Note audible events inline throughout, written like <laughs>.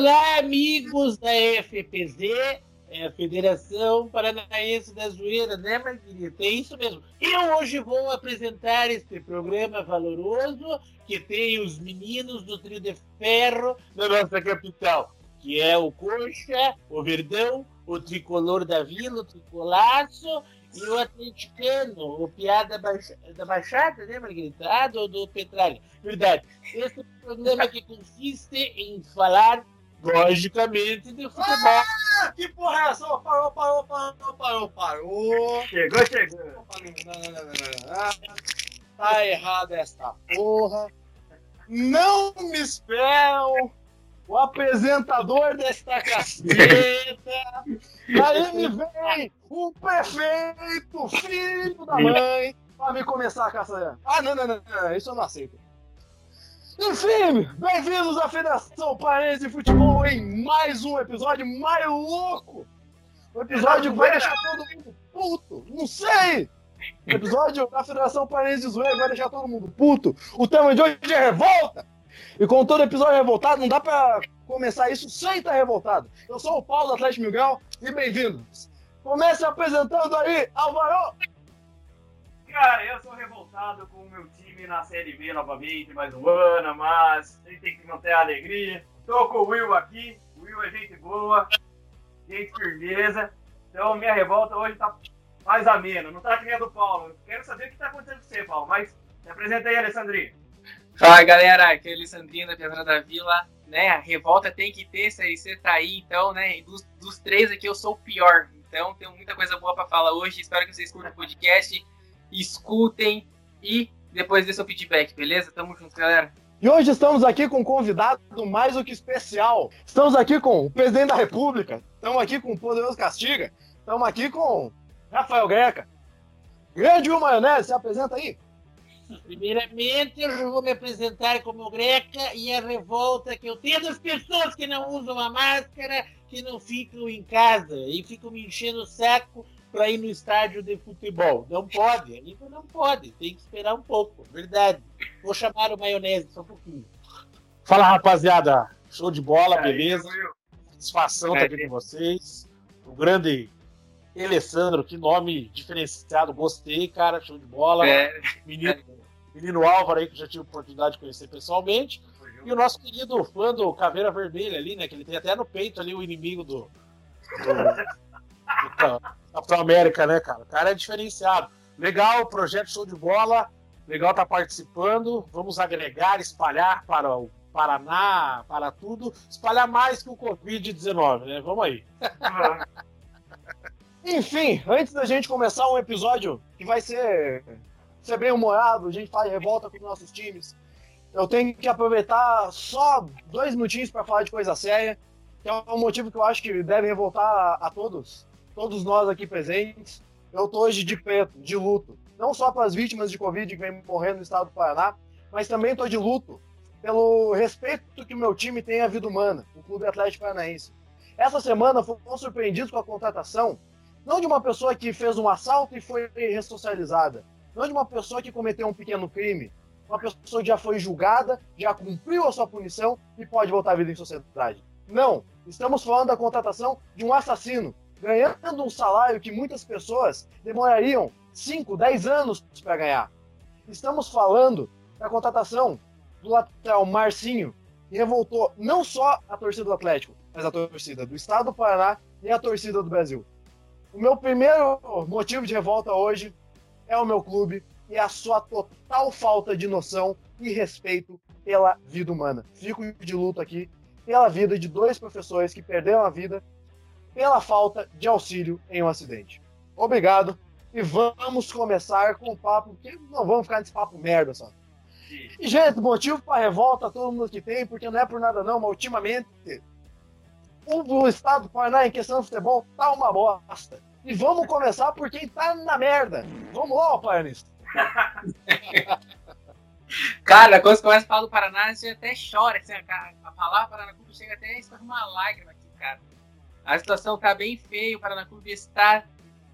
Olá, amigos da FPZ, é Federação Paranaense da Zoeira, né, Marguerita? É isso mesmo. Eu hoje vou apresentar este programa valoroso que tem os meninos do trio de ferro da nossa capital, que é o Coxa, o Verdão, o Tricolor da Vila, o Tricolaço e o atleticano, o piada da Baixada, né, Margarita? Ah, do, do Petralha. Verdade. Esse programa que consiste em falar, logicamente, de futebol. Ah, que porra é essa? Parou, parou, parou, parou, parou. Chegou, chegou. Não, não, não, não, Ah, tá errada essa porra. Não me esperam o apresentador desta caceta. Aí me vem o prefeito, filho da mãe, pra me começar a caça. Ah, não, não, não, não, isso eu não aceito. Enfim, bem-vindos à Federação Paraense de Futebol em mais um episódio mais louco. O episódio vai deixar todo mundo puto, não sei. O episódio da Federação Paraense de Zoeira vai deixar todo mundo puto. O tema de hoje é revolta. E com todo episódio revoltado, não dá pra começar isso sem estar revoltado. Eu sou o Paulo do Atlético Miguel e bem-vindos. Comece apresentando aí, Alvaro! Cara, eu sou revoltado com o meu time na Série B novamente, mais um ano, mas a gente tem que manter a alegria. Tô com o Will aqui, o Will é gente boa, gente firmeza. Então minha revolta hoje tá mais amena, não tá que nem a do Paulo. Quero saber o que tá acontecendo com você, Paulo, mas se apresenta aí, Alessandrinho. Fala galera, aqui é Alessandrinho da Pedra da Vila, né? A revolta tem que ter, Série C tá aí, então, né? Dos, dos três aqui eu sou o pior, então tenho muita coisa boa para falar hoje. Espero que vocês curtam o podcast, escutem e depois dê seu feedback, beleza? Tamo junto, galera. E hoje estamos aqui com um convidado mais do que especial. Estamos aqui com o presidente da República, estamos aqui com o Poderoso Castiga, estamos aqui com Rafael Greca. Grande Will Maionese, se apresenta aí. Primeiramente, eu vou me apresentar como Greca e a revolta que eu tenho das pessoas que não usam a máscara, que não ficam em casa e ficam me enchendo o saco para ir no estádio de futebol. Não pode, ainda não pode, tem que esperar um pouco, verdade. Vou chamar o maionese só um pouquinho. Fala rapaziada, show de bola, beleza? Satisfação estar aqui com vocês. O grande Alessandro, que nome diferenciado, gostei, cara, show de bola. É. Menino, menino Álvaro aí, que já tive oportunidade de conhecer pessoalmente. E o nosso querido fã do Caveira Vermelha ali, né? Que ele tem até no peito ali o inimigo do. do, <laughs> do Capitão América, né, cara? O cara é diferenciado. Legal, projeto show de bola. Legal tá participando. Vamos agregar, espalhar para o Paraná, para tudo. Espalhar mais que o Covid-19, né? Vamos aí. <laughs> Enfim, antes da gente começar um episódio que vai ser, ser bem humorado, a gente faz revolta com os nossos times, eu tenho que aproveitar só dois minutinhos para falar de coisa séria, que é um motivo que eu acho que deve revoltar a, a todos, todos nós aqui presentes. Eu tô hoje de preto, de luto, não só para as vítimas de Covid que vem morrendo no estado do Paraná, mas também tô de luto pelo respeito que meu time tem à vida humana, o Clube Atlético Paranaense. Essa semana fomos surpreendidos com a contratação não de uma pessoa que fez um assalto e foi ressocializada. Não de uma pessoa que cometeu um pequeno crime. Uma pessoa que já foi julgada, já cumpriu a sua punição e pode voltar à vida em sociedade. Não. Estamos falando da contratação de um assassino, ganhando um salário que muitas pessoas demorariam 5, 10 anos para ganhar. Estamos falando da contratação do lateral Marcinho, que revoltou não só a torcida do Atlético, mas a torcida do Estado do Paraná e a torcida do Brasil. O meu primeiro motivo de revolta hoje é o meu clube e a sua total falta de noção e respeito pela vida humana. Fico de luto aqui pela vida de dois professores que perderam a vida pela falta de auxílio em um acidente. Obrigado e vamos começar com o papo, porque não vamos ficar nesse papo merda só. E, gente, motivo para revolta todo mundo que tem, porque não é por nada não, mas ultimamente o estado do Paraná em questão de futebol tá uma bosta. E vamos começar por quem tá na merda. Vamos lá, Paranista. <laughs> Cara, quando você começa a falar do Paraná, você até chora. Assim, a, a palavra Paraná Clube chega até a escorrer uma lágrima aqui, cara. A situação tá bem feia, o Paraná Clube está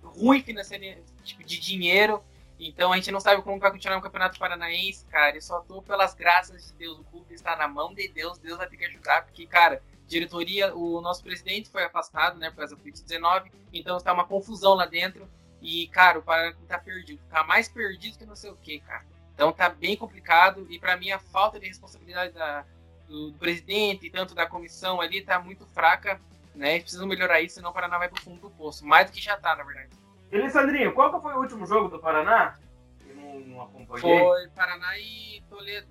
ruim financeiramente, tipo, de dinheiro. Então a gente não sabe como vai continuar o Campeonato Paranaense, cara. E só tô pelas graças de Deus. O clube está na mão de Deus, Deus vai ter que ajudar, porque, cara, diretoria, o nosso presidente foi afastado, né, por causa do Covid-19, então está uma confusão lá dentro. E, cara, o Paraná tá perdido, tá mais perdido que não sei o que, cara. Então tá bem complicado e para mim a falta de responsabilidade da, do, do, presidente e tanto da comissão ali tá muito fraca, né? Precisam melhorar isso, senão o Paraná vai pro fundo do poço, mais do que já tá, na verdade. E Sandrinho, qual que foi o último jogo do Paraná? Eu não, não acompanhei. Foi Paraná e Toledo.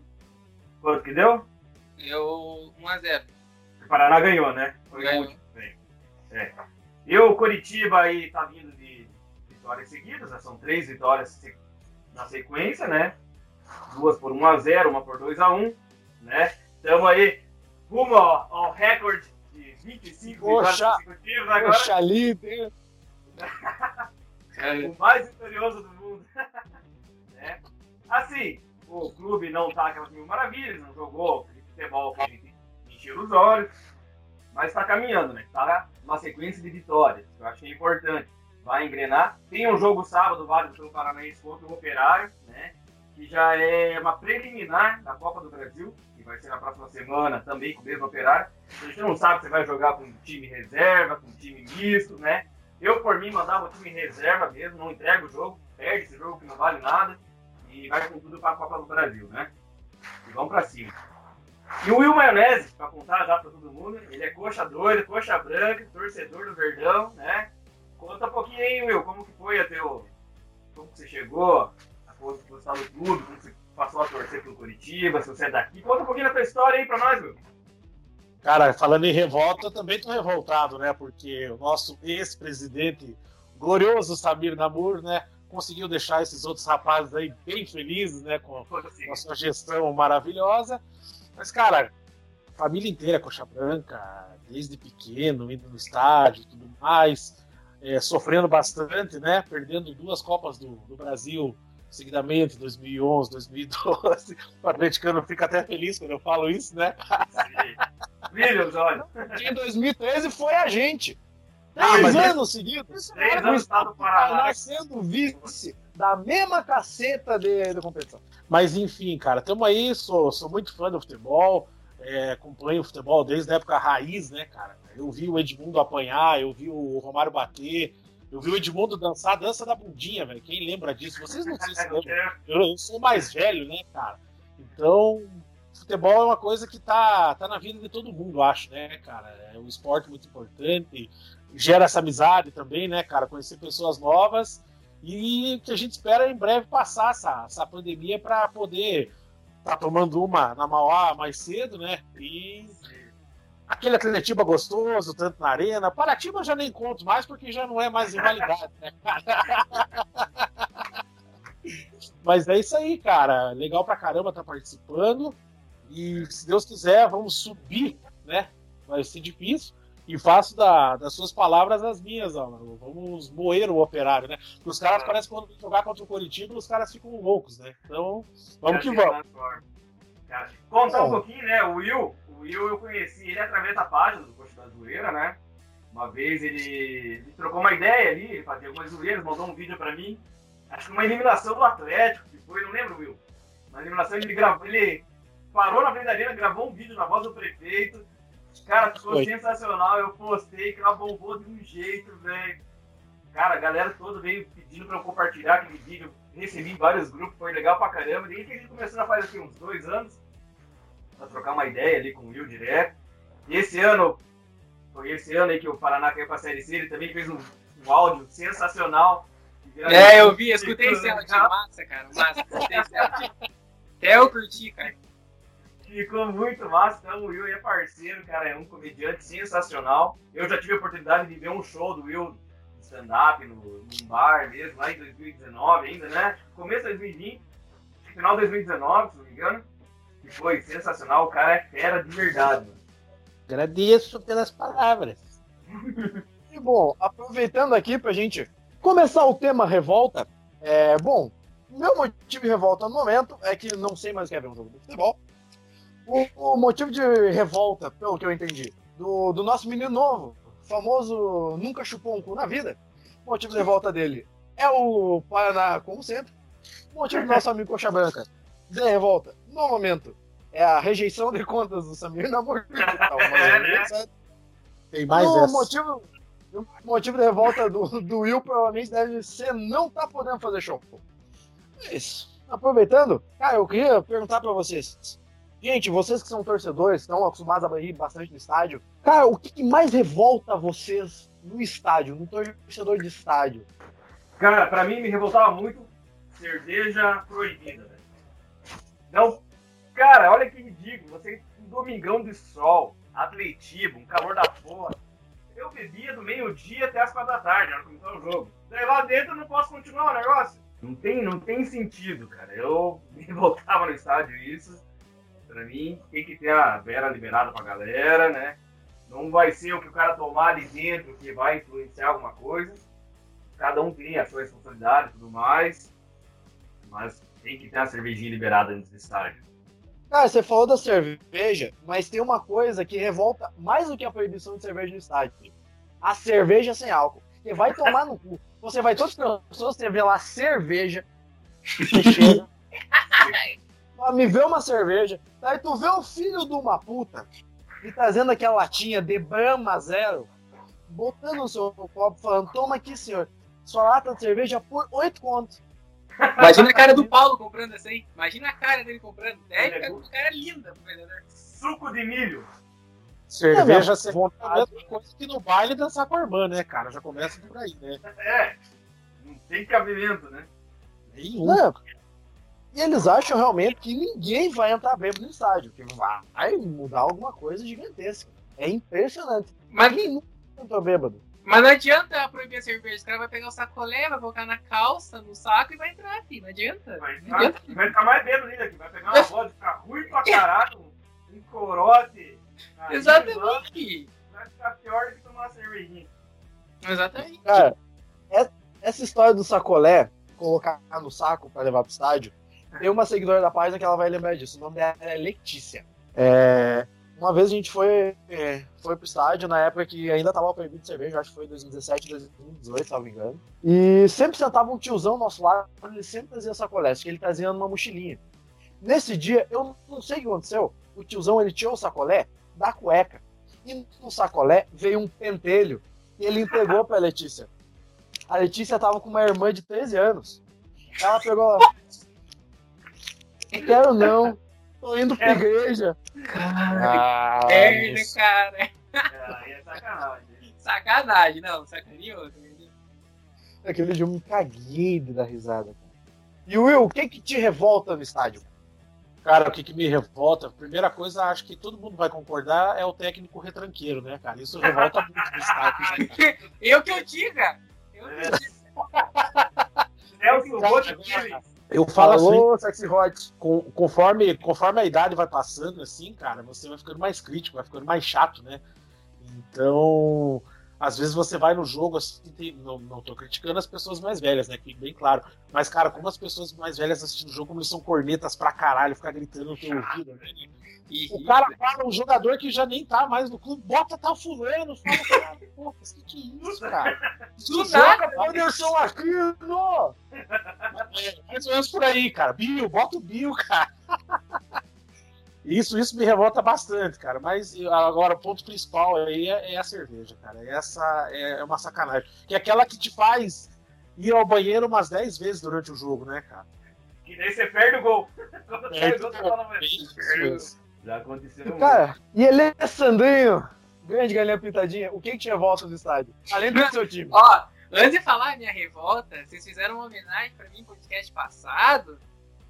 Quanto que deu? Deu 1x0. O Paraná ganhou, né? Foi ganhou. Bem. É. E o Coritiba aí tá vindo de vitórias seguidas, né? são três vitórias na sequência, né? Duas por 1x0, uma por 2x1, né? Estamos aí rumo ao, ao recorde de 25 Poxa, vitórias consecutivas agora. Poxa, líder! o mais vitorioso do mundo. né? <laughs> Assim, o clube não tá aquelas mil maravilhas, não jogou futebol que encheu os olhos, mas está caminhando, né? Tá uma sequência de vitórias, que eu é importante. Vai engrenar. Tem um jogo sábado válido pelo Paranaense contra o Operário, né? Que já é uma preliminar da Copa do Brasil, que vai ser na próxima semana também com o mesmo Operário. A gente não sabe se vai jogar com time reserva, com time misto, né? Eu, por mim, mandava o time reserva mesmo, não entrega o jogo, perde esse jogo que não vale nada e vai com tudo para a Copa do Brasil, né? E vamos para cima. E o Will Maionese, para contar já para todo mundo, ele é coxa doida, coxa branca, torcedor do Verdão, né? Conta um pouquinho aí, Will, como que foi até o... Como que você chegou a gostar do clube, como você passou a torcer pelo Curitiba, se você é daqui. Conta um pouquinho da tua história aí para nós, Will. Cara, falando em revolta, eu também tô revoltado, né? Porque o nosso ex-presidente, glorioso Samir Namur, né? Conseguiu deixar esses outros rapazes aí bem felizes, né? Com, com a sua gestão maravilhosa. Mas, cara, família inteira coxa branca, desde pequeno, indo no estádio e tudo mais, é, sofrendo bastante, né? Perdendo duas Copas do, do Brasil seguidamente, 2011, 2012. <laughs> O atleticano fica até feliz quando eu falo isso, né? Williams, olha. Em 2013 foi a gente. Três ah, anos seguidos. Três anos tá no Paraná. sendo vice da mesma caceta de, de competição. Mas enfim, cara, estamos aí, sou, sou muito fã do futebol, é, acompanho o futebol desde a época raiz, né, cara? Eu vi o Edmundo apanhar, eu vi o Romário bater, eu vi o Edmundo dançar a dança da bundinha, velho. Quem lembra disso? Vocês não sei se <laughs> lembram. Eu, eu sou mais velho, né, cara? Então, futebol é uma coisa que tá, tá na vida de todo mundo, acho, né, cara? É um esporte muito importante, gera essa amizade também, né, cara? Conhecer pessoas novas e que a gente espera em breve passar essa, essa pandemia para poder estar tá tomando uma na Mauá mais cedo, né? E aquele Atletiba gostoso, tanto na arena. Paratiba eu já nem conto mais porque já não é mais rivalidade, né? <laughs> Mas é isso aí, cara. Legal pra caramba estar tá participando. E se Deus quiser, vamos subir, né? Vai ser difícil. E faço da, das suas palavras as minhas, Álvaro. Vamos moer o operário, né? Porque os caras parecem que quando jogar contra o Coritiba, os caras ficam loucos, né? Então, vamos que vamos. Contar um pouquinho, né? O Will, Will eu conheci ele através da página do Coxa da Zoeira, né? Uma vez ele, ele trocou uma ideia ali, ele fazia algumas zoeiras, mandou um vídeo pra mim. Acho que uma eliminação do Atlético, que foi, não lembro, Will. Uma eliminação ele gravou, ele parou na frente da arena, gravou um vídeo na voz do prefeito Cara, ficou Foi. sensacional. Eu postei que ela bombou de um jeito, velho. Cara, a galera toda veio pedindo pra eu compartilhar aquele vídeo. Recebi vários grupos, foi legal pra caramba. Desde que a gente começou a fazer aqui uns dois anos, pra trocar uma ideia ali com o Will direto. E esse ano, foi esse ano aí que o Paraná caiu pra Série C, ele também fez um, um áudio sensacional. É, eu vi, escutei esse áudio. Massa, cara, massa. Escutei esse áudio. Até eu curti, cara. Ficou muito massa. Então, o Will é parceiro, cara. É um comediante sensacional. Eu já tive a oportunidade de ver um show do Will stand-up no, num bar mesmo, lá em 2019 ainda, né? Começo de 2020, final de 2019, se não me engano. Foi sensacional. O cara é fera de verdade, mano. Agradeço pelas palavras. e bom, aproveitando aqui pra gente começar o tema revolta, é, bom, meu motivo de revolta no momento é que não sei mais o que é ver um jogo de futebol. O, o, motivo de revolta, pelo que eu entendi, do, do nosso menino novo, famoso nunca chupou um cu na vida, o motivo de revolta dele é o Paraná, como sempre. O motivo do nosso amigo Coxa Branca de revolta, no momento, é a rejeição de contas do Samir Namor. Então, <laughs> é, né? Tem mais o essa. motivo, o motivo de revolta do, do Will provavelmente deve ser não tá podendo fazer show. É isso. Aproveitando, cara, eu queria perguntar para vocês. Gente, vocês que são torcedores, estão acostumados a ir bastante no estádio, cara, o que mais revolta vocês no estádio, no torcedor de estádio? Cara, pra mim me revoltava muito cerveja proibida, velho. Não, cara, olha que ridículo. Você, um domingão de sol, atletismo, um calor da porra. Eu bebia do meio-dia até as quatro da tarde, era começar o jogo. Daí lá dentro eu não posso continuar o negócio. Não tem, não tem sentido, cara. Eu <laughs> me voltava no estádio isso. Pra mim, tem que ter a vera liberada pra galera, né? Não vai ser o que o cara tomar ali dentro que vai influenciar alguma coisa. Cada um tem a sua responsabilidade e tudo mais. Mas tem que ter a cervejinha liberada dentro do estádio. Cara, você falou da cerveja, mas tem uma coisa que revolta mais do que a proibição de cerveja no estádio. A cerveja sem álcool. Você vai tomar no cu. Você vai todas as pessoas, você vê lá cerveja. <laughs> Me vê uma cerveja. Aí tu vê o filho de uma puta e trazendo aquela latinha de Brahma Zero, botando no seu copo, falando: Toma aqui, senhor. Sua lata de cerveja por 8 contos. Imagina a cara do <laughs> Paulo comprando essa aí. Imagina a cara dele comprando. Deve ficar com cara linda pro vendedor. Suco de milho. Cerveja sem vontade. É coisa que no baile dançar com a irmã, né, cara? Já começa por aí, né? É. Não tem cabimento, né? Nenhum. Não. E eles acham realmente que ninguém vai entrar bêbado no estádio, que vai mudar alguma coisa gigantesca. É impressionante. Mas ninguém nunca entrou bêbado. Mas não adianta proibir a cerveja. O cara vai pegar o sacolé, vai colocar na calça, no saco e vai entrar, filho. Não adianta. Vai, não adianta. vai ficar mais bêbado ainda aqui. Vai pegar uma voz, ficar ruim pra caralho, um corote. Exatamente. Vai ficar pior do que tomar uma cervejinha. Exatamente. Cara, essa história do sacolé, colocar no saco pra levar pro estádio, tem uma seguidora da página que ela vai lembrar disso. O nome dela é Letícia. É, uma vez a gente foi, é, foi pro estádio, na época que ainda tava proibido cerveja, acho que foi 2017, 2018, se não me engano. E sempre sentava um tiozão nosso lado, ele sempre trazia sacolé, que ele trazia numa mochilinha. Nesse dia, eu não sei o que aconteceu, o tiozão ele tirou o sacolé da cueca. E no sacolé veio um pentelho e ele entregou pra Letícia. A Letícia tava com uma irmã de 13 anos. Ela pegou. Não quero não. Tô indo pra é. igreja. Cara, ah, merda, cara. É, aí é sacanagem. Sacanagem, não, sacaneou. Aquele dia eu me caguei de dar risada. E Will, o que que te revolta no estádio? Cara, o que, que me revolta? Primeira coisa, acho que todo mundo vai concordar, é o técnico retranqueiro, né, cara? Isso revolta muito no estádio. Né, <laughs> eu que eu diga! Eu que eu diga! É o que eu falo Falou, assim, sexy hot. Com, conforme, conforme a idade vai passando, assim, cara, você vai ficando mais crítico, vai ficando mais chato, né? Então, às vezes você vai no jogo, assim, tem, não, não tô criticando as pessoas mais velhas, né? Que bem claro. Mas, cara, como as pessoas mais velhas assistindo o jogo, como eles são cornetas pra caralho, ficar gritando no teu ouvido, né? E, o cara fala, um jogador que já nem tá mais no clube, bota tal fulano, fala, cara, pô, que que é isso, cara? Do nada, Anderson Aquino! É, mais ou menos por aí, cara. Bill, bota o Bill, cara. <laughs> Isso, isso me revolta bastante, cara. Mas agora o ponto principal aí é, é a cerveja, cara. Essa é, é uma sacanagem. Que é aquela que te faz ir ao banheiro umas 10 vezes durante o jogo, né, cara? Que daí você perde o gol. <laughs> Quando perde o gol, você fala, mas... Já aconteceu. Cara, e ele é Sandrinho, grande galinha pintadinha, o que, que tinha volta do estádio? Além do seu time. Ó, antes de falar a minha revolta, vocês fizeram uma homenagem pra mim no podcast passado.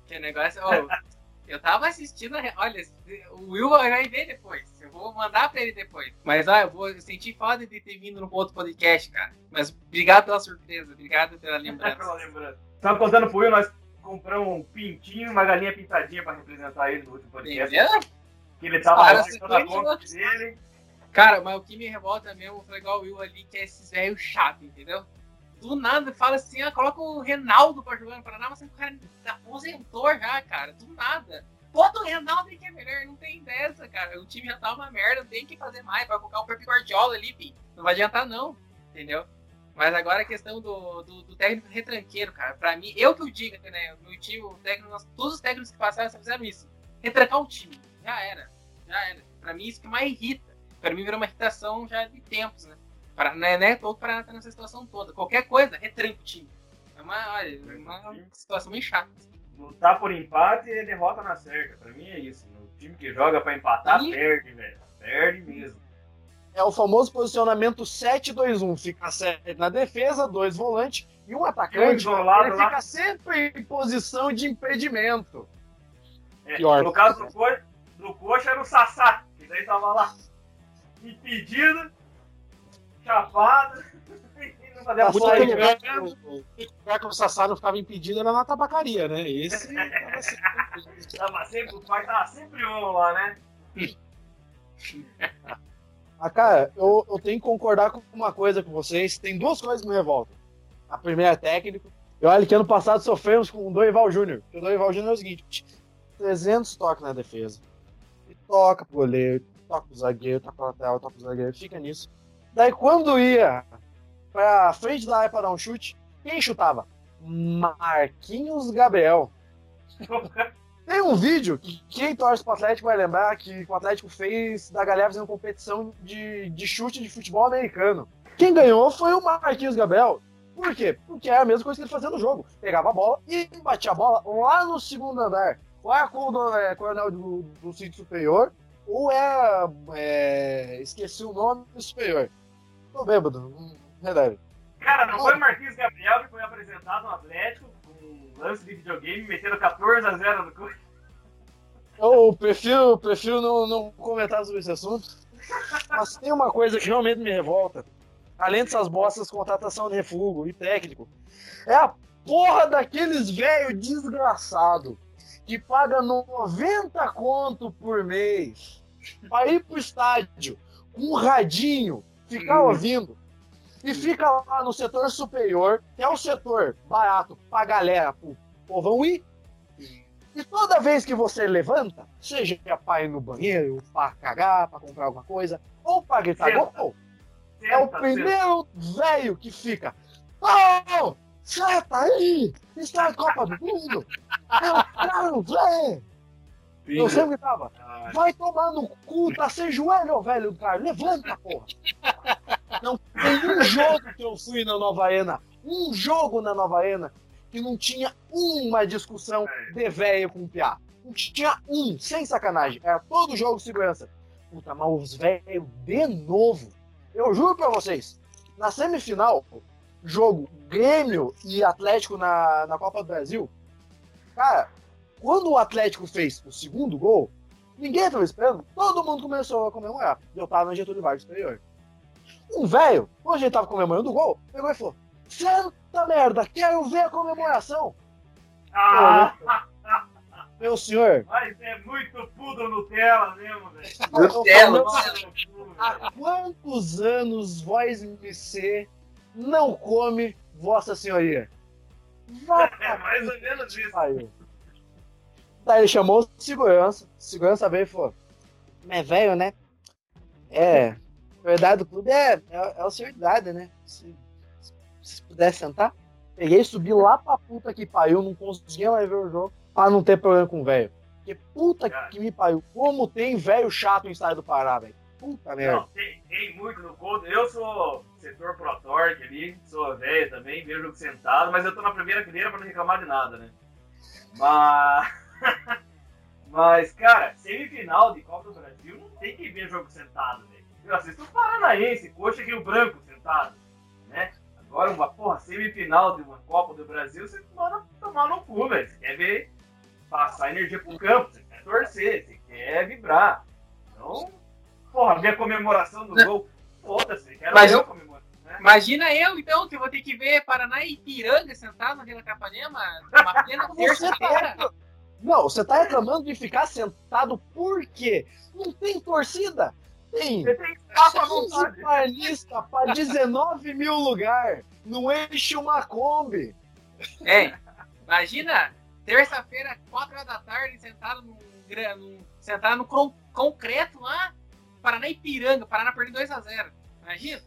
Que o negócio. Ó, <laughs> eu tava assistindo. Olha, o Will vai ver depois. Eu vou mandar pra ele depois. Mas ó, eu vou eu senti foda de ter vindo no outro podcast, cara. Mas obrigado pela surpresa, obrigado pela <laughs> lembrança. pela lembrança. Tava contando pro Will, nós compramos um pintinho, uma galinha pintadinha pra representar ele no último podcast. Entendeu? Ele tava Cara, a conta dele. Cara, mas o que me revolta mesmo foi igual o Will ali, que é esses velhos chato, entendeu? Do nada, fala assim, ah, coloca o Reinaldo pra jogar no Paraná, mas o cara aposentou já, cara, do nada. Bota o Reinaldo aí que é melhor, não tem dessa, cara. O time já tá uma merda, tem que fazer mais, vai colocar o Pepe Guardiola ali, filho. Não vai adiantar não, entendeu? Mas agora a questão do, do, do, técnico retranqueiro, cara. Pra mim, eu que o diga, né? O meu time, o técnico, todos os técnicos que passaram só fizeram isso retrancar o time. Já era. Já era. Pra mim, isso que mais irrita. Pra mim, virou uma irritação já de tempos, né? Para, não é, não é todo para estar nessa situação toda. Qualquer coisa, retranca o time. É uma, olha, é uma situação meio chata. Lutar por empate é derrota na cerca. Pra mim é isso. O time que joga pra empatar, e... perde, velho. Perde mesmo. É o famoso posicionamento 7-2-1. Fica 7 na defesa, dois volantes e um atacante. Ele lá. fica sempre em posição de impedimento. É, Pior. No caso do Coxa, do Coxa era o Sassá, que daí tava lá impedido, chapado. não fazia Muito lugar, lugar que o Sassá não ficava impedido era na tabacaria, né? Esse tava sempre. tava sempre, o pai tava sempre um lá, né? Ah, cara, eu, eu tenho que concordar com uma coisa com vocês. Tem duas coisas que me revoltam. A primeira é técnico. E olha que ano passado sofremos com o Dorival Júnior. O Dorival Júnior é o seguinte: 300 toques na defesa. Toca pro goleiro, toca pro zagueiro, toca pro lateral, toca pro zagueiro, fica nisso. Daí quando ia pra frente da área pra dar um chute, quem chutava? Marquinhos Gabriel. <laughs> Tem um vídeo que quem torce pro Atlético vai lembrar que o Atlético fez da galera fazendo competição de, de chute de futebol americano. Quem ganhou foi o Marquinhos Gabriel. Por quê? Porque é a mesma coisa que ele fazia no jogo. Pegava a bola e batia a bola lá no segundo andar. Ou é com o é, coronel do, do sítio superior, ou é, é, Esqueci o nome do superior. Tô bêbado, não releve. Cara, não foi o Marquinhos Gabriel que foi apresentado no Atlético lance de videogame metendo 14 a 0 no Corinthians. Eu prefiro, prefiro não, não comentar sobre esse assunto. Mas tem uma coisa que realmente me revolta. Além dessas bostas, contratação de refúgio e técnico. É a porra daqueles velho desgraçado que paga 90 conto por mês para ir pro estádio com um radinho, ficar hum. ouvindo e fica lá no setor superior, que é o setor barato pra galera, pro povão ir. E toda vez que você levanta, seja para ir no banheiro, para cagar, para comprar alguma coisa, ou para gritar gol, é o primeiro velho que fica. Senta aí! Está a Copa do Mundo! Eu quero ver! Eu sempre tava. Vai tomar no cu, tá sem joelho, velho, cara. Levanta, porra. Não tem um jogo que eu fui na Nova Ena, um jogo na Nova Ena, que não tinha uma discussão de velho com piá. Não tinha um, sem sacanagem. Era todo jogo segurança. Puta, mas os velhos de novo. Eu juro pra vocês, na semifinal, jogo Grêmio e Atlético na, na Copa do Brasil, cara, quando o Atlético fez o segundo gol, ninguém estava esperando, todo mundo começou a comemorar. Eu tava no Getúlio Vargas superior. Um velho, quando a gente tava comemorando o gol, pegou e falou: Santa merda, quero ver a comemoração. Ah. Meu senhor. Mas é muito pudo Nutella mesmo, velho. Nutella. Há quantos anos Voz MC não come Vossa Senhoria? Vai, é mais ou menos isso. Aí. Daí ele chamou segurança. Segurança veio e falou: É velho, né? É. A verdade do clube é, é, é o senhor idade, né? Se, se puder sentar. Peguei e subi lá pra puta que pariu, não conseguia mais ver o jogo pra não ter problema com o velho. Porque puta que me pariu, como tem velho chato em estádio do Pará, velho. Puta merda. Não, tem, tem muito no conto. Eu sou setor Pro Torque ali, sou velho também, vejo jogo sentado, mas eu tô na primeira fileira pra não reclamar de nada, né? Mas. <laughs> Mas, cara, semifinal de Copa do Brasil não tem que ver jogo sentado, velho. Eu assisto o Paranaense, Coxa Rio Branco sentado, né? Agora, uma porra, semifinal de uma Copa do Brasil, você manda tomar no cu, velho. Você quer ver passar energia pro campo, você quer torcer, você quer vibrar. Então, porra, ver a comemoração do gol, foda-se, quero Mas... ver a comemoração. Imagina eu, então, que vou ter que ver Paraná e Ipiranga sentado na Vila Capanema, uma plena terça-feira. Não, você tá reclamando de ficar sentado por quê? Não tem torcida? Tem. Você tem 15 paulista para 19 mil lugar. Não enche uma Kombi. É, imagina, terça-feira, 4 horas da tarde, sentado no, no, sentado no concreto lá, Paraná e Piranga, Paraná perdendo 2x0. Imagina?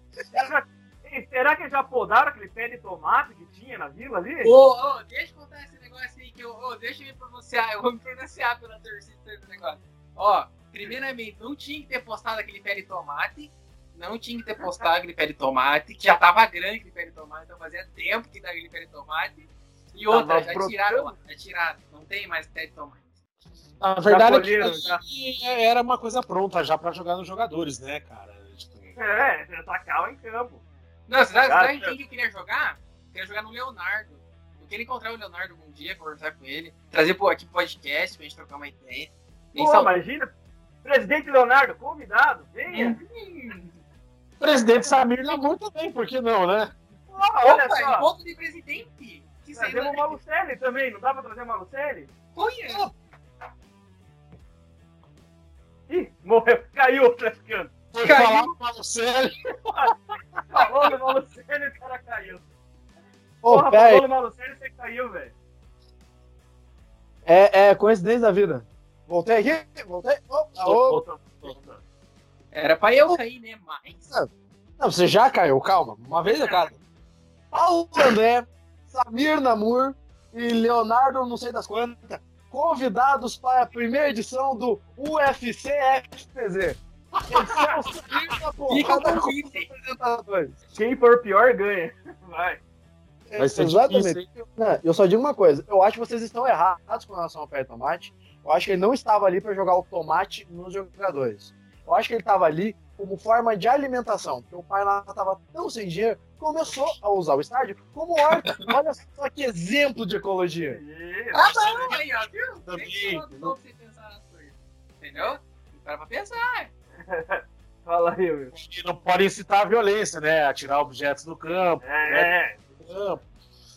Será que já podaram aquele pé de tomate que tinha na vila ali? Ô, ô, deixa eu contar esse negócio aí que eu. Oh, deixa eu me pronunciar, eu vou me pronunciar pela torcida desse negócio. Ó, primeiramente, não tinha que ter postado aquele pé de tomate. Não tinha que ter postado aquele pé de tomate, que já tava grande aquele pé de tomate, então fazia tempo que dava aquele pé de tomate. E outra, já tiraram, já tiraram, não tem mais pé de tomate. A verdade é que era uma coisa pronta já para jogar nos jogadores, né, cara? Tipo... É, você tacar em campo. Não, você sabe, quem que eu queria jogar? Eu queria jogar no Leonardo. Eu queria encontrar o Leonardo algum dia, conversar com ele, trazer pô, aqui podcast pra gente trocar uma ideia. Pô, imagina, presidente Leonardo, convidado, venha. Hum. Presidente Samir Namor também, por que não, né? Ah, olha Opa, só. ponto de presidente. Trazemos o Malucelli também, não dá pra trazer o Malucelli? Olha! Ih, morreu, caiu o traficante. Foi caiu. falar do Malucelli. falou do Malucelli e o cara caiu. Ô, Porra, falou do Malucelli e você caiu, velho. É, é coincidência da vida. Voltei aqui, voltei. Oh, Era pra eu cair, né? Mas. Não, você já caiu, calma. Uma vez é cara. Paulo André, Samir Namur e Leonardo, não sei das quantas, convidados para a primeira edição do UFC FPZ. Quem for pior ganha. Vai. Vai ser Exatamente. Difícil, não, eu só digo uma coisa. Eu acho que vocês estão errados com relação ao pé de tomate. Eu acho que ele não estava ali para jogar o tomate nos jogadores. Eu acho que ele estava ali como forma de alimentação. Porque o pai lá estava tão sem dinheiro, começou a usar o estádio como horta. <laughs> Olha só que exemplo de ecologia. Ah, não! Aí, ó, viu? Também. Entendeu? Para pra pensar. <laughs> Fala aí, Will. E não podem incitar a violência, né? Atirar objetos no campo. É. Né? campo.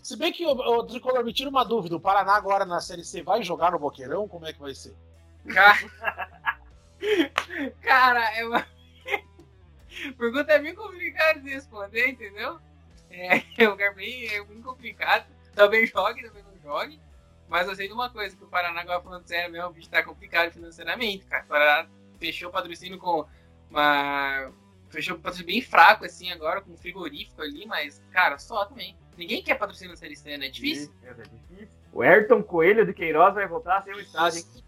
Se bem que, o, Tricolor, me tira uma dúvida: o Paraná agora na Série C vai jogar no Boqueirão? Como é que vai ser? Cara, <laughs> é uma. <laughs> Pergunta é bem complicada de responder, entendeu? É, é um lugar bem, é bem complicado. Também jogue, também não jogue. Mas eu sei de uma coisa, que o Paraná agora falando sério mesmo, o bicho tá complicado financeiramente, cara. O Paraná fechou o patrocínio com uma. Fechou o patrocínio bem fraco, assim, agora, com um frigorífico ali, mas, cara, só também. Ninguém quer patrocínio na Série C, né? É difícil. É, é difícil. O Ayrton Coelho de Queiroz vai voltar a ser o estádio, hein?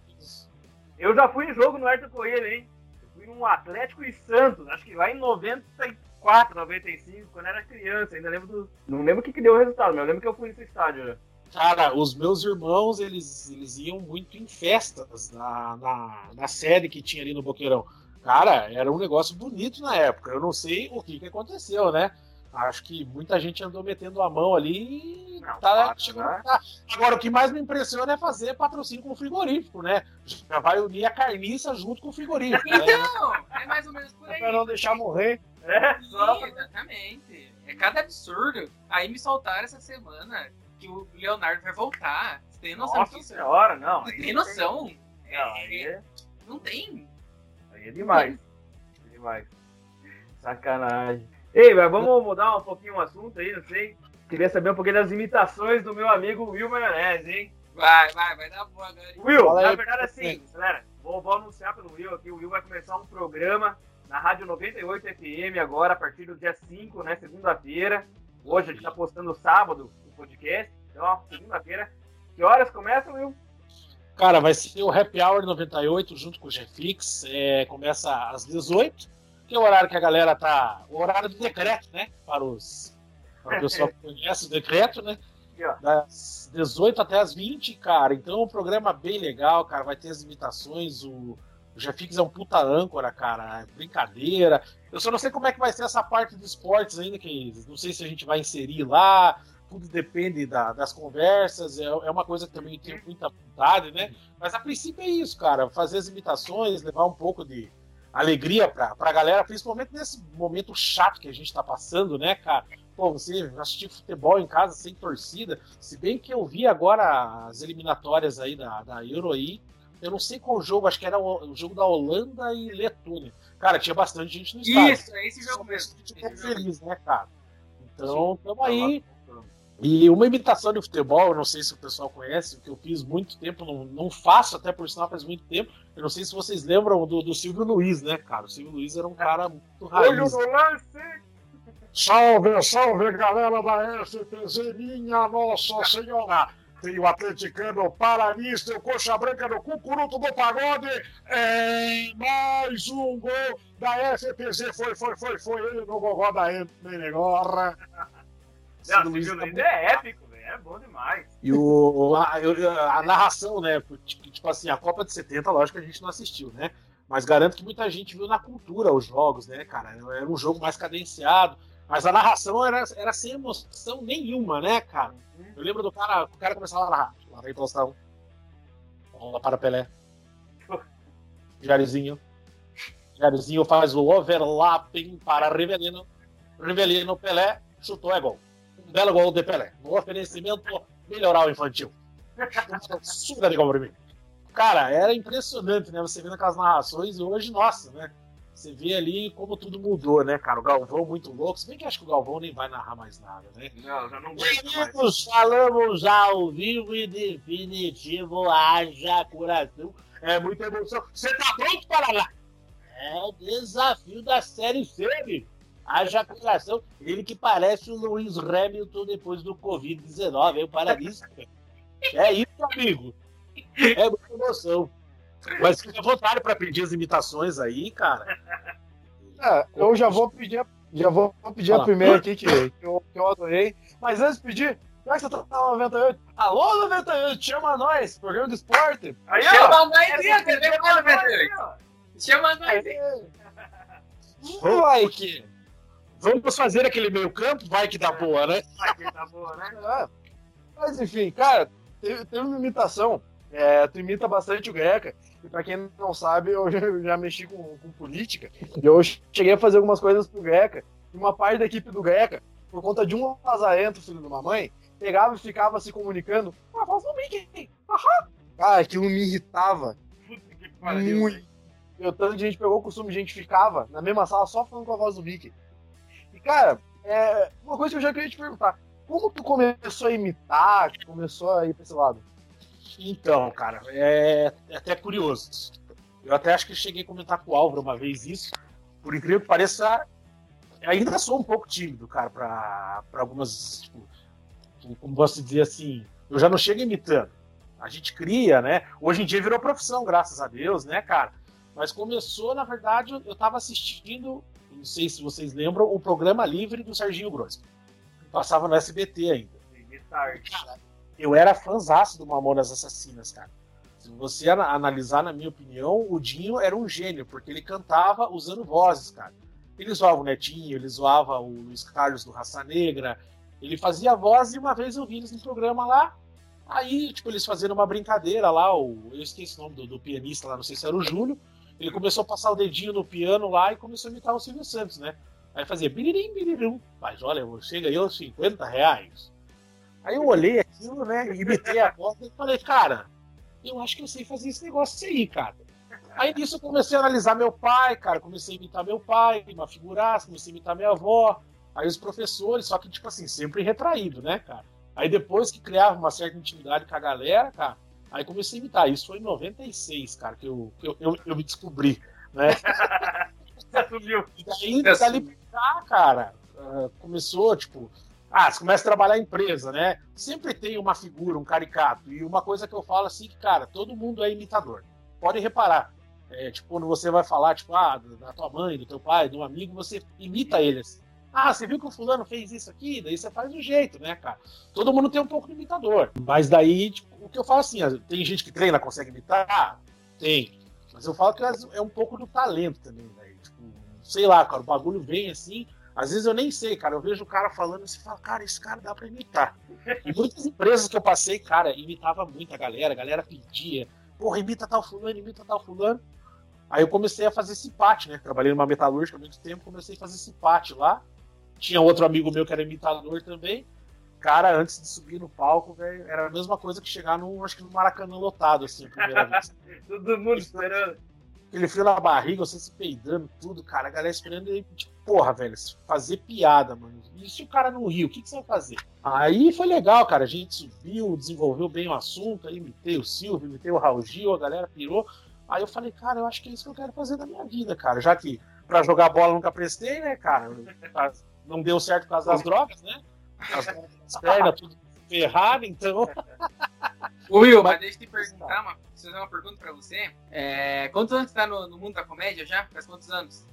Eu já fui em jogo no Ayrton Coelho, hein? Eu fui num Atlético e Santos, acho que lá em 94, 95, quando era criança. Ainda lembro do. Não lembro o que, que deu o resultado, mas eu lembro que eu fui nesse estádio já. Cara, os meus irmãos, eles, eles iam muito em festas na, na, na sede que tinha ali no Boqueirão. Cara, era um negócio bonito na época. Eu não sei o que, que aconteceu, né? Acho que muita gente andou metendo a mão ali e tá, chegou, né? tá. Agora, o que mais me impressiona é fazer patrocínio com o frigorífico, né? Já vai unir a carniça junto com o frigorífico. Né? Então, né? é mais ou menos por aí. Pra não deixar morrer. É, só Exatamente. É cada absurdo. Aí me soltaram essa semana que o Leonardo vai voltar. Você tem noção Nossa disso? senhora, não. Você tem noção? Não, é, aí é... Não tem. Aí é demais. É demais. Sacanagem. Ei, mas vamos mudar um pouquinho o assunto aí, não sei. Queria saber um pouquinho das imitações do meu amigo Will Maionese, hein? Vai, vai, vai dar boa agora. Will, Fala na aí, verdade, assim, galera, vou, vou anunciar pelo Will aqui. O Will vai começar um programa na Rádio 98 FM agora, a partir do dia 5, né? Segunda-feira. Hoje a gente tá postando sábado podcast. Então, segunda-feira. Que horas começa, Will? Cara, vai ser o Happy Hour 98 junto com o Gflix. É, começa às 18 que é o horário que a galera tá. O horário do decreto, né? Para os. Para o pessoal que conhece o decreto, né? Das 18 até as 20, cara. Então é um programa bem legal, cara. Vai ter as imitações, o. O Jafix é um puta âncora, cara. É brincadeira. Eu só não sei como é que vai ser essa parte dos esportes ainda, que não sei se a gente vai inserir lá. Tudo depende da, das conversas. É, é uma coisa que também tenho muita vontade, né? Mas a princípio é isso, cara. Fazer as imitações, levar um pouco de, alegria pra, pra galera, principalmente nesse momento chato que a gente tá passando, né, cara? Pô, você assistir futebol em casa sem torcida, se bem que eu vi agora as eliminatórias aí da, da Euro aí, eu não sei qual jogo, acho que era o, o jogo da Holanda e Letônia. Cara, tinha bastante gente no estádio. Isso, é esse jogo mesmo. Esse feliz, né, cara? Então, estamos aí e uma imitação de futebol, eu não sei se o pessoal conhece, que eu fiz muito tempo, não, não faço até por sinal faz muito tempo. Eu não sei se vocês lembram do, do Silvio Luiz, né, cara? O Silvio Luiz era um cara muito raiz. Olho no lance! Salve, salve, galera da STZ, minha Nossa Senhora! tem o atleticano paranista, o coxa branca no cucuruto do pagode. É mais um gol da FPC. Foi, foi, foi, foi ele no gogó da Menegorra. Ainda é épico, velho. É bom demais. E o, a, a, narração, né? Tipo assim, a Copa de 70, lógico que a gente não assistiu, né? Mas garanto que muita gente viu na cultura os jogos, né, cara? Era um jogo mais cadenciado. Mas a narração era, era sem emoção nenhuma, né, cara? Eu lembro do cara, o cara começava a narrar. Lá vem Tostão. Bola para Pelé. <laughs> Jairzinho. Jairzinho faz o overlapping para Rivelino. Rivelino, Pelé, chutou, é gol. Um belo gol de Pelé. No oferecimento melhorar o infantil. Super de mim. Cara, era impressionante, né? Você vendo aquelas narrações e hoje, nossa, né? Você vê ali como tudo mudou, né, cara? O Galvão muito louco. Se bem que acho que o Galvão nem vai narrar mais nada, né? Não, já não Amigos, falamos ao vivo e definitivo. Haja coração. É muita emoção. Você tá pronto para lá? É o desafio da Série C, amigo. Haja coração. Ele que parece o Luiz Hamilton depois do Covid-19, hein? Parabéns. É isso, amigo. É muita emoção. Mas fica à vontade para pedir as imitações aí, cara. É, eu já vou pedir, já vou pedir a primeira aqui que, que, eu, que eu adorei. Mas antes de pedir, já que você tá no 98, alô 98, chama nós, programa do esporte. Aí, chama nós aí, TV 98. Chama nós aí. Vai que. Vamos fazer aquele meio campo, vai que dá boa, né? Vai que dá boa, né? É. Mas enfim, cara, teve, teve uma imitação é, tu imita bastante o Greca. E pra quem não sabe, eu já, eu já mexi com, com, política. E eu cheguei a fazer algumas coisas pro Greca. E uma parte da equipe do Greca, por conta de um lazarento, filho de uma mãe, pegava e ficava se comunicando. Ah, voz do Mickey! Aham! Cara, aquilo me irritava. Muito. Eu, tanto de gente pegou o costume, a gente ficava na mesma sala só falando com a voz do Mickey. Cara, é, uma coisa que eu já queria te perguntar. Como tu começou a imitar, começou a ir pra esse lado? Então, cara, é, é até curioso. Eu até acho que cheguei a comentar com o Álvaro uma vez isso. Por incrível que pareça, ainda sou um pouco tímido, cara, para algumas. Tipo, como posso dizer assim, eu já não chego imitando. A gente cria, né? Hoje em dia virou profissão, graças a Deus, né, cara? Mas começou, na verdade, eu estava assistindo, não sei se vocês lembram, o programa livre do Serginho Grosso. Passava no SBT ainda. Cara, eu era fãzaço do Mamonas Assassinas, cara. Se você analisar, na minha opinião, o Dinho era um gênio, porque ele cantava usando vozes, cara. Ele zoava o Netinho, ele zoava o Luiz Carlos do Raça Negra, ele fazia voz e uma vez eu vi eles no programa lá, aí, tipo, eles fazendo uma brincadeira lá, o, eu esqueci o nome do, do pianista lá, não sei se era o Júlio, ele começou a passar o dedinho no piano lá e começou a imitar o Silvio Santos, né? Aí fazia biririm, biririm, mas olha, você ganhou 50 reais. Aí eu olhei aquilo, né? Imitei a voz e falei, cara, eu acho que eu sei fazer esse negócio aí, cara. Aí nisso eu comecei a analisar meu pai, cara. Comecei a imitar meu pai, uma figuraça, comecei a imitar minha avó. Aí os professores, só que, tipo assim, sempre retraído, né, cara? Aí depois que criava uma certa intimidade com a galera, cara, aí comecei a imitar. Isso foi em 96, cara, que eu, eu, eu, eu me descobri, né? <laughs> Subiu. E daí, dali pra cá, cara, uh, começou, tipo, ah, você começa a trabalhar em empresa, né? Sempre tem uma figura, um caricato. E uma coisa que eu falo assim, que, cara, todo mundo é imitador. Pode reparar. É, tipo, quando você vai falar, tipo, ah, da tua mãe, do teu pai, de um amigo, você imita eles. Ah, você viu que o fulano fez isso aqui? Daí você faz do jeito, né, cara? Todo mundo tem um pouco de imitador. Mas daí, tipo, o que eu falo assim, tem gente que treina, consegue imitar? Tem. Mas eu falo que é um pouco do talento também, né? Tipo, sei lá, cara, o bagulho vem assim, às vezes eu nem sei, cara. Eu vejo o cara falando e você fala, cara, esse cara dá pra imitar. <laughs> E muitas empresas que eu passei, cara, imitava muito a galera, a galera pedia, porra, imita tal fulano, imita tal fulano. Aí eu comecei a fazer esse pate, né? Trabalhei numa metalúrgica há muito tempo, comecei a fazer esse pate lá. Tinha outro amigo meu que era imitador também. Cara, antes de subir no palco, velho, era a mesma coisa que chegar no, acho que no Maracanã lotado, assim, primeira vez. <laughs> Todo mundo esperando aquele frio na barriga, você se peidando, tudo, cara. A galera esperando ele, tipo, porra, velho, fazer piada, mano. E se o cara não riu, o que, que você vai fazer? Aí foi legal, cara. A gente subiu, desenvolveu bem o assunto, aí imitei o Silvio, imitei o Raul Gil, a galera pirou. Aí eu falei, cara, eu acho que é isso que eu quero fazer da minha vida, cara. Já que pra jogar bola nunca prestei, né, cara? <laughs> Não deu certo por causa das drogas, né? As, as pernas, tudo ferrar, então. Will, mas deixa eu te perguntar, uma, fazer uma pergunta pra você. É, quantos anos você tá no, no, mundo da comédia já? Faz quantos anos?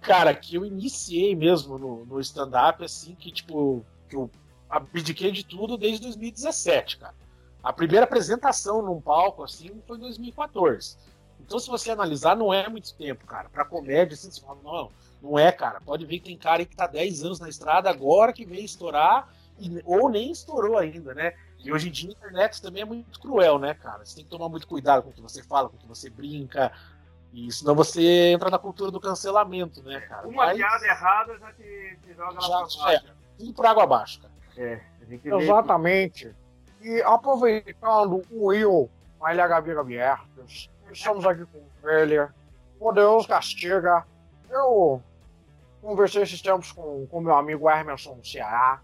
Cara, que eu iniciei mesmo no, no stand-up, assim, que tipo, que eu abdiquei de tudo desde 2017, cara. A primeira apresentação num palco, assim, foi em 2014. Então, se você analisar, não é muito tempo, cara. Pra comédia, assim, você fala, não, não é, cara. Pode ver que tem cara aí que tá 10 anos na estrada agora que veio estourar, e, ou nem estourou ainda, né? E hoje em dia a internet também é muito cruel, né, cara? Você tem que tomar muito cuidado com o que você fala, com o que você brinca. E senão você entra na cultura do cancelamento, né, cara? Uma Mas, piada errada já te, te joga já, lá é, Tudo por água abaixo, cara. É, Exatamente. E aproveitando o Will, a LH Vira Abertas, estamos aqui com ele. O Deus castiga. Eu conversei esses tempos com, com meu amigo Emerson Ceará,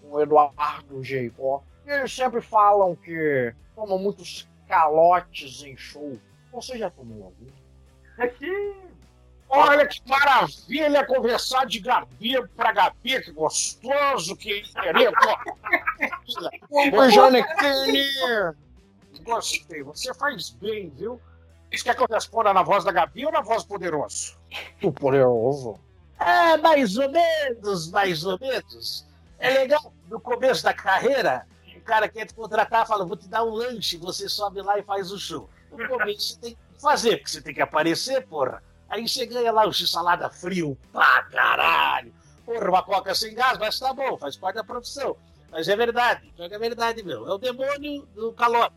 com o Eduardo Jeicó. E eles sempre falam que tomam muitos calotes em show. Você já tomou algum? Olha que maravilha conversar de Gabi para Gabi, que gostoso, que querido. Oi, Janequine! Gostei, você faz bem, viu? Você quer que eu responda na voz da Gabi ou na voz poderoso? O poderoso. É, mais ou menos, mais ou menos. É legal, no começo da carreira, o cara quer te contratar, fala, vou te dar um lanche, você sobe lá e faz o show. No começo você tem que fazer, porque você tem que aparecer, porra. Aí você ganha lá o x-salada frio pra caralho. Porra, uma coca sem gás, mas tá bom, faz parte da profissão. Mas é verdade, é verdade, meu. É o demônio do calote.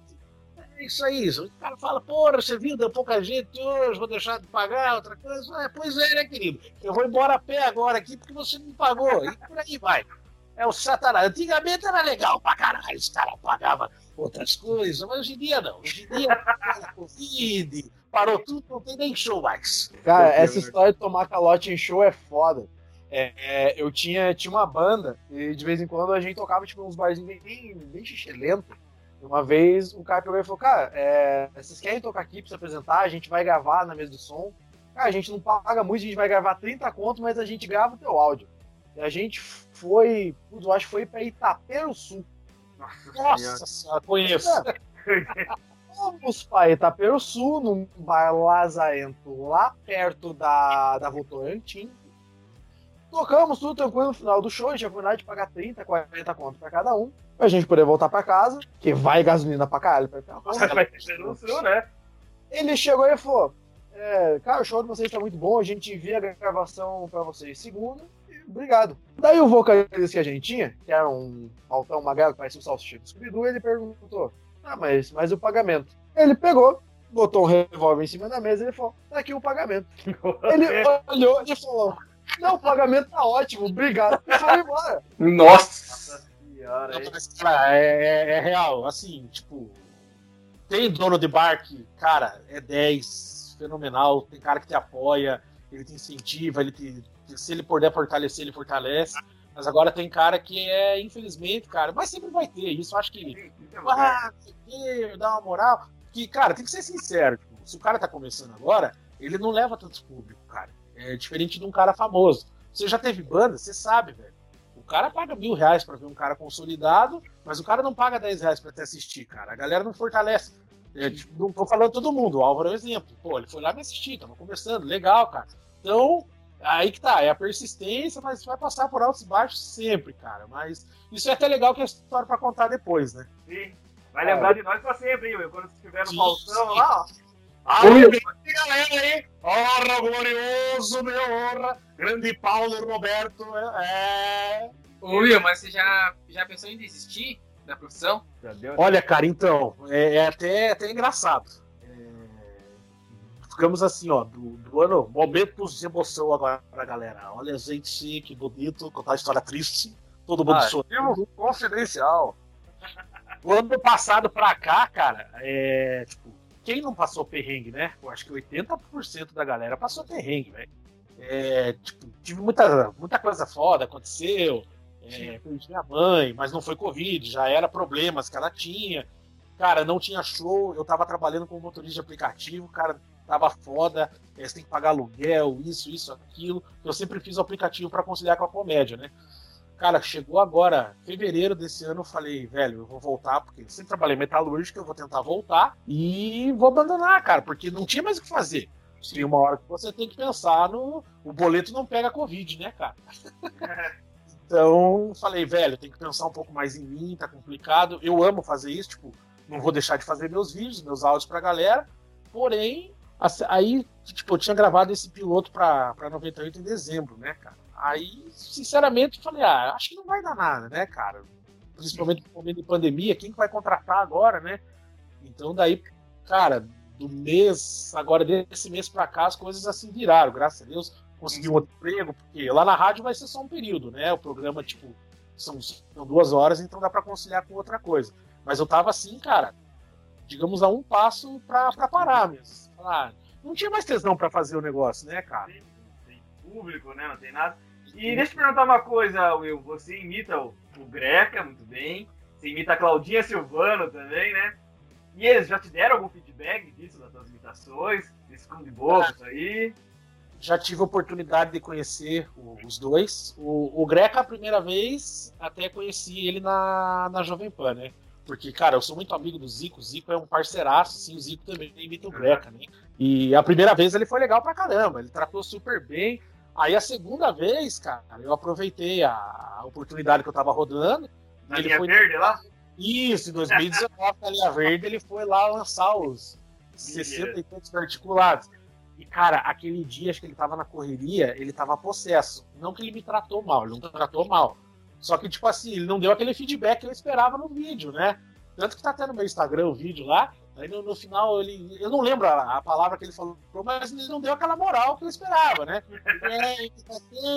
É isso aí. O cara fala, porra, você viu, deu pouca gente hoje, vou deixar de pagar, outra coisa. É, pois é, né, querido? Eu vou embora a pé agora aqui porque você não pagou. E por aí vai. É o satanás. Antigamente era legal pra caralho, os caras pagavam outras coisas, mas hoje em dia não. Hoje em dia, <laughs> Covid, parou tudo, não tem nem show mais. Cara, essa história de tomar calote em show é foda. É, é, eu tinha, tinha uma banda e de vez em quando a gente tocava tipo, uns barzinhos bem, bem xixelento. Uma vez o cara pegou e falou: Cara, é, vocês querem tocar aqui pra se apresentar? A gente vai gravar na mesa de som. Cara, a gente não paga muito, a gente vai gravar 30 contos, mas a gente grava o teu áudio. E a gente foi, eu acho que foi pra Itapeiro Sul. Nossa senhora, conheço. Fomos pra Itapeiro Sul, num bar lazarento lá perto da, da Votorantim. Tocamos tudo tranquilo no final do show, a gente combinado de pagar 30, 40 contos pra cada um, pra gente poder voltar pra casa, que vai gasolina pra caralho pra cá. Vai ter né? Ele chegou e falou: é, Cara, o show de vocês tá muito bom, a gente envia a gravação pra vocês segunda, e obrigado. Daí o vocalista que a gente tinha, que era um altão magrelo, que parecia o salsicha do scooby ele perguntou: Ah, mas, mas o pagamento? Ele pegou, botou um revólver em cima da mesa e ele falou: Tá aqui o pagamento. <laughs> ele olhou e falou: não, o pagamento tá ótimo, obrigado. E foi embora. Nossa senhora. Mas, cara, é, é, real, assim, tipo. Tem dono de bar que, cara, é 10, fenomenal. Tem cara que te apoia, ele te incentiva, ele te, se ele puder fortalecer, ele fortalece. Mas agora tem cara que é, infelizmente, cara, mas sempre vai ter. Isso acho que. Ah, que, dá uma moral. Que, cara, tem que ser sincero. Tipo, se o cara tá começando agora, ele não leva tanto público. É diferente de um cara famoso. Você já teve banda, você sabe, velho. O cara paga mil reais pra ver um cara consolidado, mas o cara não paga dez reais pra te assistir, cara. A galera não fortalece. É, tipo, não tô falando todo mundo, o Álvaro é um exemplo. Pô, ele foi lá me assistir, tava conversando, legal, cara. Então, aí que tá, é a persistência, mas vai passar por altos e baixos sempre, cara. Mas isso é até legal que é história pra contar depois, né? Sim. Vai lembrar é. de nós pra sempre, hein, Quando estiver no Faustão lá, ó. Aí, galera aí, honra, glorioso, meu honra, grande Paulo Roberto, é... Ô Will, mas você já, já pensou em desistir da profissão? Olha, cara, então, é, é até, até engraçado. É... Ficamos assim, ó, do, do ano, momentos de emoção agora pra galera. Olha, gente, que bonito, contar uma história triste, todo mundo ah, sorrindo. Confidencial. O ano passado pra cá, cara, é, tipo, quem não passou perrengue, né? Eu acho que 80% da galera passou perrengue, velho. É, tipo, tive muita, muita coisa foda, aconteceu. É, perdi minha mãe, mas não foi Covid, já era problemas que ela tinha. Cara, não tinha show, eu tava trabalhando como motorista de aplicativo, cara, tava foda, é, você tem que pagar aluguel, isso, isso, aquilo. Eu sempre fiz o aplicativo para conciliar com a comédia, né? Cara, chegou agora, fevereiro desse ano, eu falei, velho, eu vou voltar, porque sempre trabalhei metalúrgica, eu vou tentar voltar e vou abandonar, cara, porque não tinha mais o que fazer. Tem uma hora que você tem que pensar no. O boleto não pega Covid, né, cara? <laughs> então, falei, velho, tem que pensar um pouco mais em mim, tá complicado. Eu amo fazer isso, tipo, não vou deixar de fazer meus vídeos, meus áudios pra galera. Porém, aí, tipo, eu tinha gravado esse piloto pra, pra 98 em dezembro, né, cara? Aí, sinceramente, falei, ah, acho que não vai dar nada, né, cara? Principalmente no momento de pandemia, quem que vai contratar agora, né? Então, daí, cara, do mês, agora desse mês para cá, as coisas assim viraram, graças a Deus. Consegui um outro emprego, porque lá na rádio vai ser só um período, né? O programa, tipo, são, são duas horas, então dá para conciliar com outra coisa. Mas eu tava assim, cara, digamos, a um passo para parar mesmo. Ah, não tinha mais tesão para fazer o negócio, né, cara? Tem, tem público, né? Não tem nada. E deixa eu perguntar uma coisa, Will. Você imita o, o Greca muito bem. Você imita a Claudinha Silvano também, né? E eles já te deram algum feedback disso, das tuas imitações, desse boca, isso aí? Já tive a oportunidade de conhecer o, os dois. O, o Greca, a primeira vez, até conheci ele na, na Jovem Pan, né? Porque, cara, eu sou muito amigo do Zico. O Zico é um parceiraço, assim, o Zico também imita o Greca, né? E a primeira vez ele foi legal pra caramba, ele tratou super bem. Aí a segunda vez, cara, eu aproveitei a, oportunidade que eu tava rodando. Na ele linha foi... verde lá? Isso, em 2019, na linha verde, ele foi lá lançar os 60 e tantos articulados. E, cara, aquele dia, acho que ele tava na correria, ele tava possesso. Não que ele me tratou mal, ele não tratou mal. Só que, tipo assim, ele não deu aquele feedback que eu esperava no vídeo, né? Tanto que tá até no meu Instagram o vídeo lá. Aí no, no final ele. Eu não lembro a, a, palavra que ele falou, mas ele não deu aquela moral que eu esperava, né? É,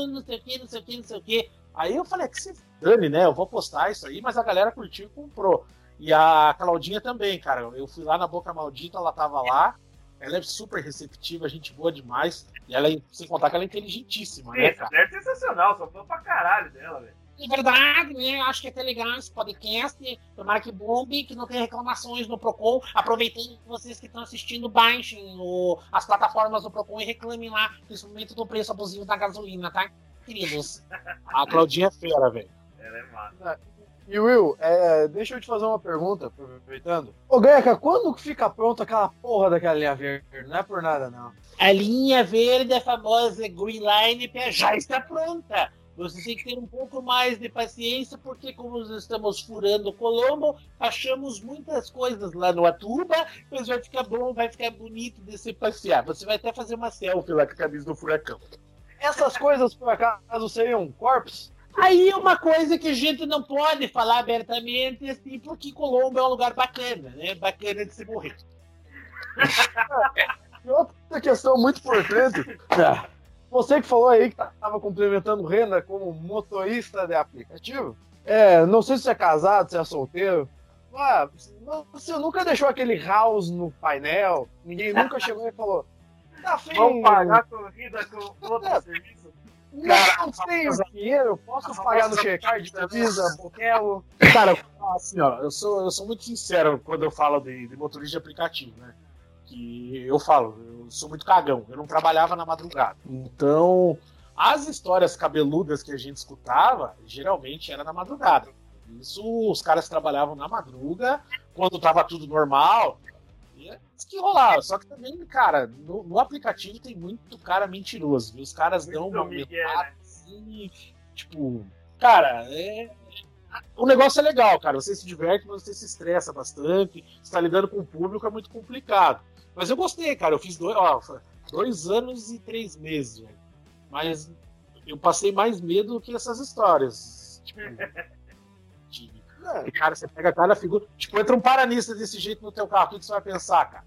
não sei o que, não sei o que, não sei o que. Aí eu falei, é que se dane, né? Eu vou postar isso aí, mas a galera curtiu e comprou. E a Claudinha também, cara. Eu fui lá na Boca Maldita, ela tava lá. Ela é super receptiva, gente boa demais. E ela, é, sem contar que ela é inteligentíssima, né? Cara? É sensacional, sou fã pra caralho dela, velho. É verdade, né? Acho que é até legal esse podcast. Tomara que bombe, que não tenha reclamações no Procon. Aproveitando que vocês que estão assistindo, baixem o, as plataformas do Procon e reclamem lá, principalmente do preço abusivo da gasolina, tá? Queridos. A Claudinha é fera, velho. Ela é massa. E Will, é, deixa eu te fazer uma pergunta, aproveitando. Ô Greca, quando fica pronta aquela porra daquela linha verde? Não é por nada, não. A linha verde, a famosa Green Line, já está pronta. Você tem que ter um pouco mais de paciência, porque como nós estamos furando o Colombo, achamos muitas coisas lá no Atuba, mas vai ficar bom, vai ficar bonito de se passear. Você vai até fazer uma selfie lá com a camisa do furacão. Essas coisas, por acaso, seriam corpos? Aí é uma coisa que a gente não pode falar abertamente, assim, porque Colombo é um lugar bacana, né? Bacana de se morrer. <laughs> outra questão muito importante. Você que falou aí que estava complementando renda como motorista de aplicativo. É, não sei se é casado, se é solteiro. Ah, você nunca deixou aquele house no painel? Ninguém <laughs> nunca chegou e falou. Tá feio. Vamos pagar a corrida com outro é. serviço? Não, não tenho dinheiro, posso pagar no check-card de Visa, Boquelo? Cara, assim, ó, eu sou, eu sou muito sincero quando eu falo de, de motorista de aplicativo, né? Que eu falo, eu sou muito cagão, eu não trabalhava na madrugada. Então, as histórias cabeludas que a gente escutava, geralmente era na madrugada. Isso os caras trabalhavam na madruga, quando tava tudo normal. E é isso que rolava. Só que também, cara, no, no aplicativo tem muito cara mentiroso. Viu? Os caras muito dão uma metade né? assim, tipo, cara, é, o negócio é legal, cara. Você se diverte, mas você se estressa bastante. Você tá lidando com o público, é muito complicado. Mas eu gostei, cara. Eu fiz dois, ó, dois anos e três meses, velho. Mas eu passei mais medo do que essas histórias. Tipo, <laughs> de, cara, você pega cada figura. Tipo, entra um paranista desse jeito no teu carro, o que você vai pensar, cara?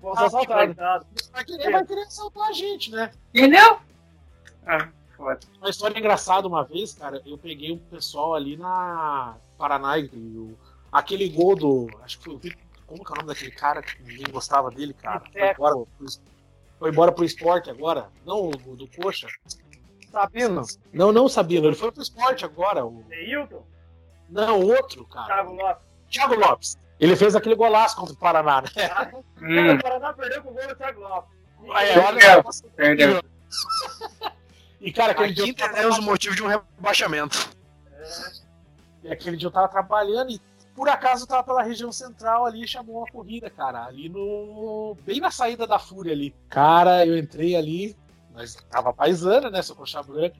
Pô, <laughs> vou ser assaltado. Vai querer, vai querer assaltar a gente, né? Entendeu? Ah, uma história engraçada uma vez, cara, eu peguei um pessoal ali na Paraná, aquele gol do. Acho que foi o como que é o nome daquele cara que ninguém gostava dele, cara? Foi embora, foi embora pro esporte agora. Não o do Coxa. Sabino. Não, não Sabino. Ele foi pro esporte agora. O... Hilton? Não, outro, cara. Thiago Lopes. Thiago Lopes. Ele fez aquele golaço contra o Paraná, né? <laughs> hum. O Paraná perdeu com o gol do Thiago Lopes. Aí, olha, perdeu. E, cara, aquele Aqui dia. entendemos o motivo de um rebaixamento. É. E aquele dia eu tava trabalhando e por acaso tava pela região central ali e chamou uma corrida, cara. Ali no. Bem na saída da Fúria ali. Cara, eu entrei ali, mas tava paisana, né? Sou coxa branca.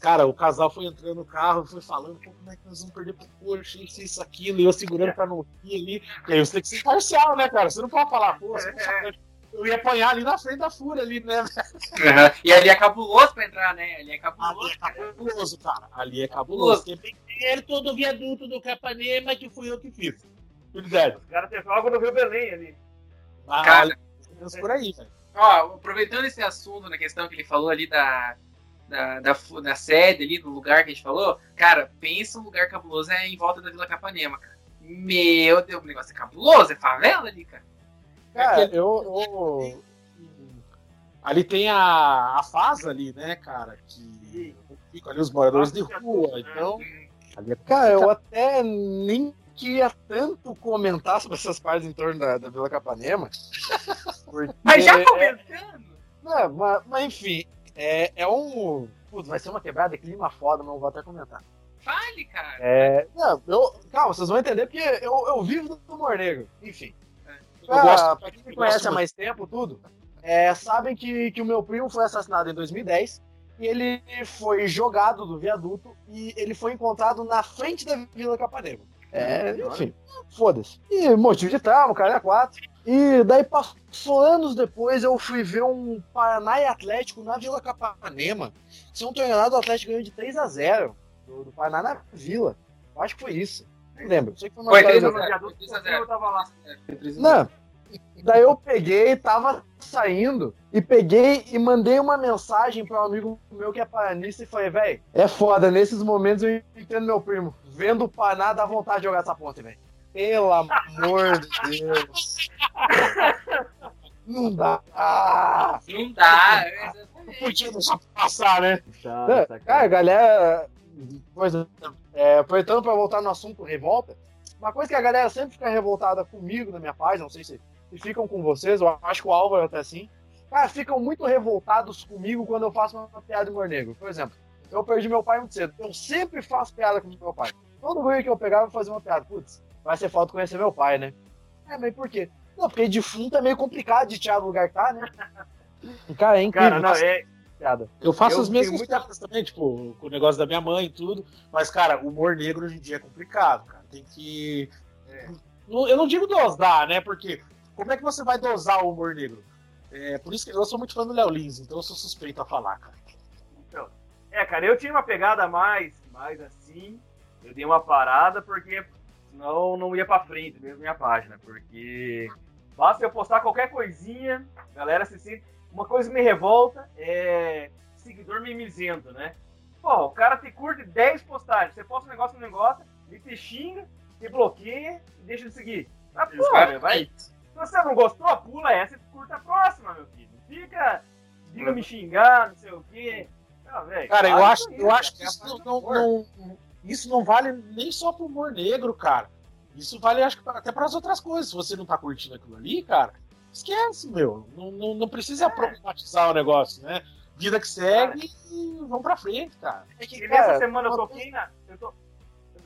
Cara, o casal foi entrando no carro, foi falando, Pô, como é que nós vamos perder pro Porsche, isso, isso, aquilo, e eu segurando pra não rir ali. E aí você tem que ser parcial, né, cara? Você não pode falar, pô, você é. eu ia apanhar ali na frente da Fúria ali, né? Uhum. E ali é cabuloso pra entrar, né? Ali é cabuloso. Ali é cabuloso, cara. Ali é cabuloso. Tem dinheiro todo o viaduto do Capanema que fui eu que fiz. Verdade. Os caras têm algo no Rio Belém ali. Ah, cara, por aí, velho. Ó, aproveitando esse assunto na questão que ele falou ali da da, da, da, sede ali, do lugar que a gente falou, cara, pensa um lugar cabuloso é em volta da Vila Capanema, cara. Meu Deus, o negócio é cabuloso, é favela ali, cara. Cara, eu, eu, Ali tem a, a fase ali, né, cara, que ficam ali os moradores de rua, então... É cara, eu até nem queria tanto comentar sobre essas partes em torno da, da Vila Capanema. <laughs> Porque... Mas já comentando? Não, mas, mas enfim, é, é um. Putz, vai ser uma quebrada, clima foda, não vou até comentar. Fale, cara. É, não, eu, calma, vocês vão entender porque eu, eu vivo do humor negro. Enfim. É. Pra, gosto, pra quem me conhece há mais tempo, tudo, é, sabem que, que o meu primo foi assassinado em 2010 e ele foi jogado do viaduto e ele foi encontrado na frente da Vila Capanema. É, enfim, foda-se. E motivo de trauma, cara, é quatro. E daí passou anos depois, eu fui ver um Paraná e Atlético na Vila Capanema. Ser um torneio do Atlético ganhou de 3 a 0 do, do Paraná na Vila. Eu acho que foi isso. Não lembro. Sei que foi uma foi 3 a 0. Eu tava lá. Não. Daí eu peguei, tava saindo, e peguei e mandei uma mensagem para um amigo meu que é paranista e falei, velho, é foda, nesses momentos eu entendo meu primo. Vendo o Paraná dá vontade de jogar essa ponte, velho. Pelo amor de Deus. Não dá. Ah, não dá. Não podia deixar passar, né? Chato, cara, galera. Pois, é, aproveitando para voltar no assunto revolta, uma coisa que a galera sempre fica revoltada comigo na minha página, não sei se, se ficam com vocês, eu acho que o Álvaro até assim. Cara, ficam muito revoltados comigo quando eu faço uma piada de humor negro. Por exemplo, eu perdi meu pai muito cedo. Eu sempre faço piada com meu pai. Todo ruim que eu pegava, eu fazia uma piada. Putz, vai ser falta conhecer meu pai, né? É, mas por quê? Não, porque defunto é meio complicado de tirar do lugar que tá, né? <laughs> Cara, é incrível. Cara, não, é... Eu faço eu as mesmas muita... piadas também, tipo, com o negócio da minha mãe e tudo. Mas, cara, o humor negro hoje em dia é complicado, cara. Tem que. É. Eu não digo dosar, né? Porque como é que você vai dosar o humor negro? É, por isso que eu sou muito fã do Léo Lins, então eu sou suspeito a falar, cara. Então, é, cara, eu tinha uma pegada mais, mais assim. Eu dei uma parada porque senão não ia para frente mesmo minha página, porque basta eu postar qualquer coisinha, galera se sente. Uma coisa que me revolta é seguidor mimizento, né? Pô, o cara te curte 10 postagens, você posta um negócio no negócio, ele te xinga, te bloqueia e deixa de seguir. Ah, porra, vai. Se você não gostou, pula essa e curta a próxima, meu filho. Fica, fica me xingar, não sei o quê. Ah, cara, eu acho, isso, eu acho que isso não, não, isso não vale nem só pro humor negro, cara. Isso vale, acho que, até para as outras coisas. Se você não tá curtindo aquilo ali, cara, esquece, meu. Não, não, não precisa é. problematizar o negócio, né? Vida que segue e vamos pra frente, cara. É que, cara, semana eu toquei na. Eu, tô,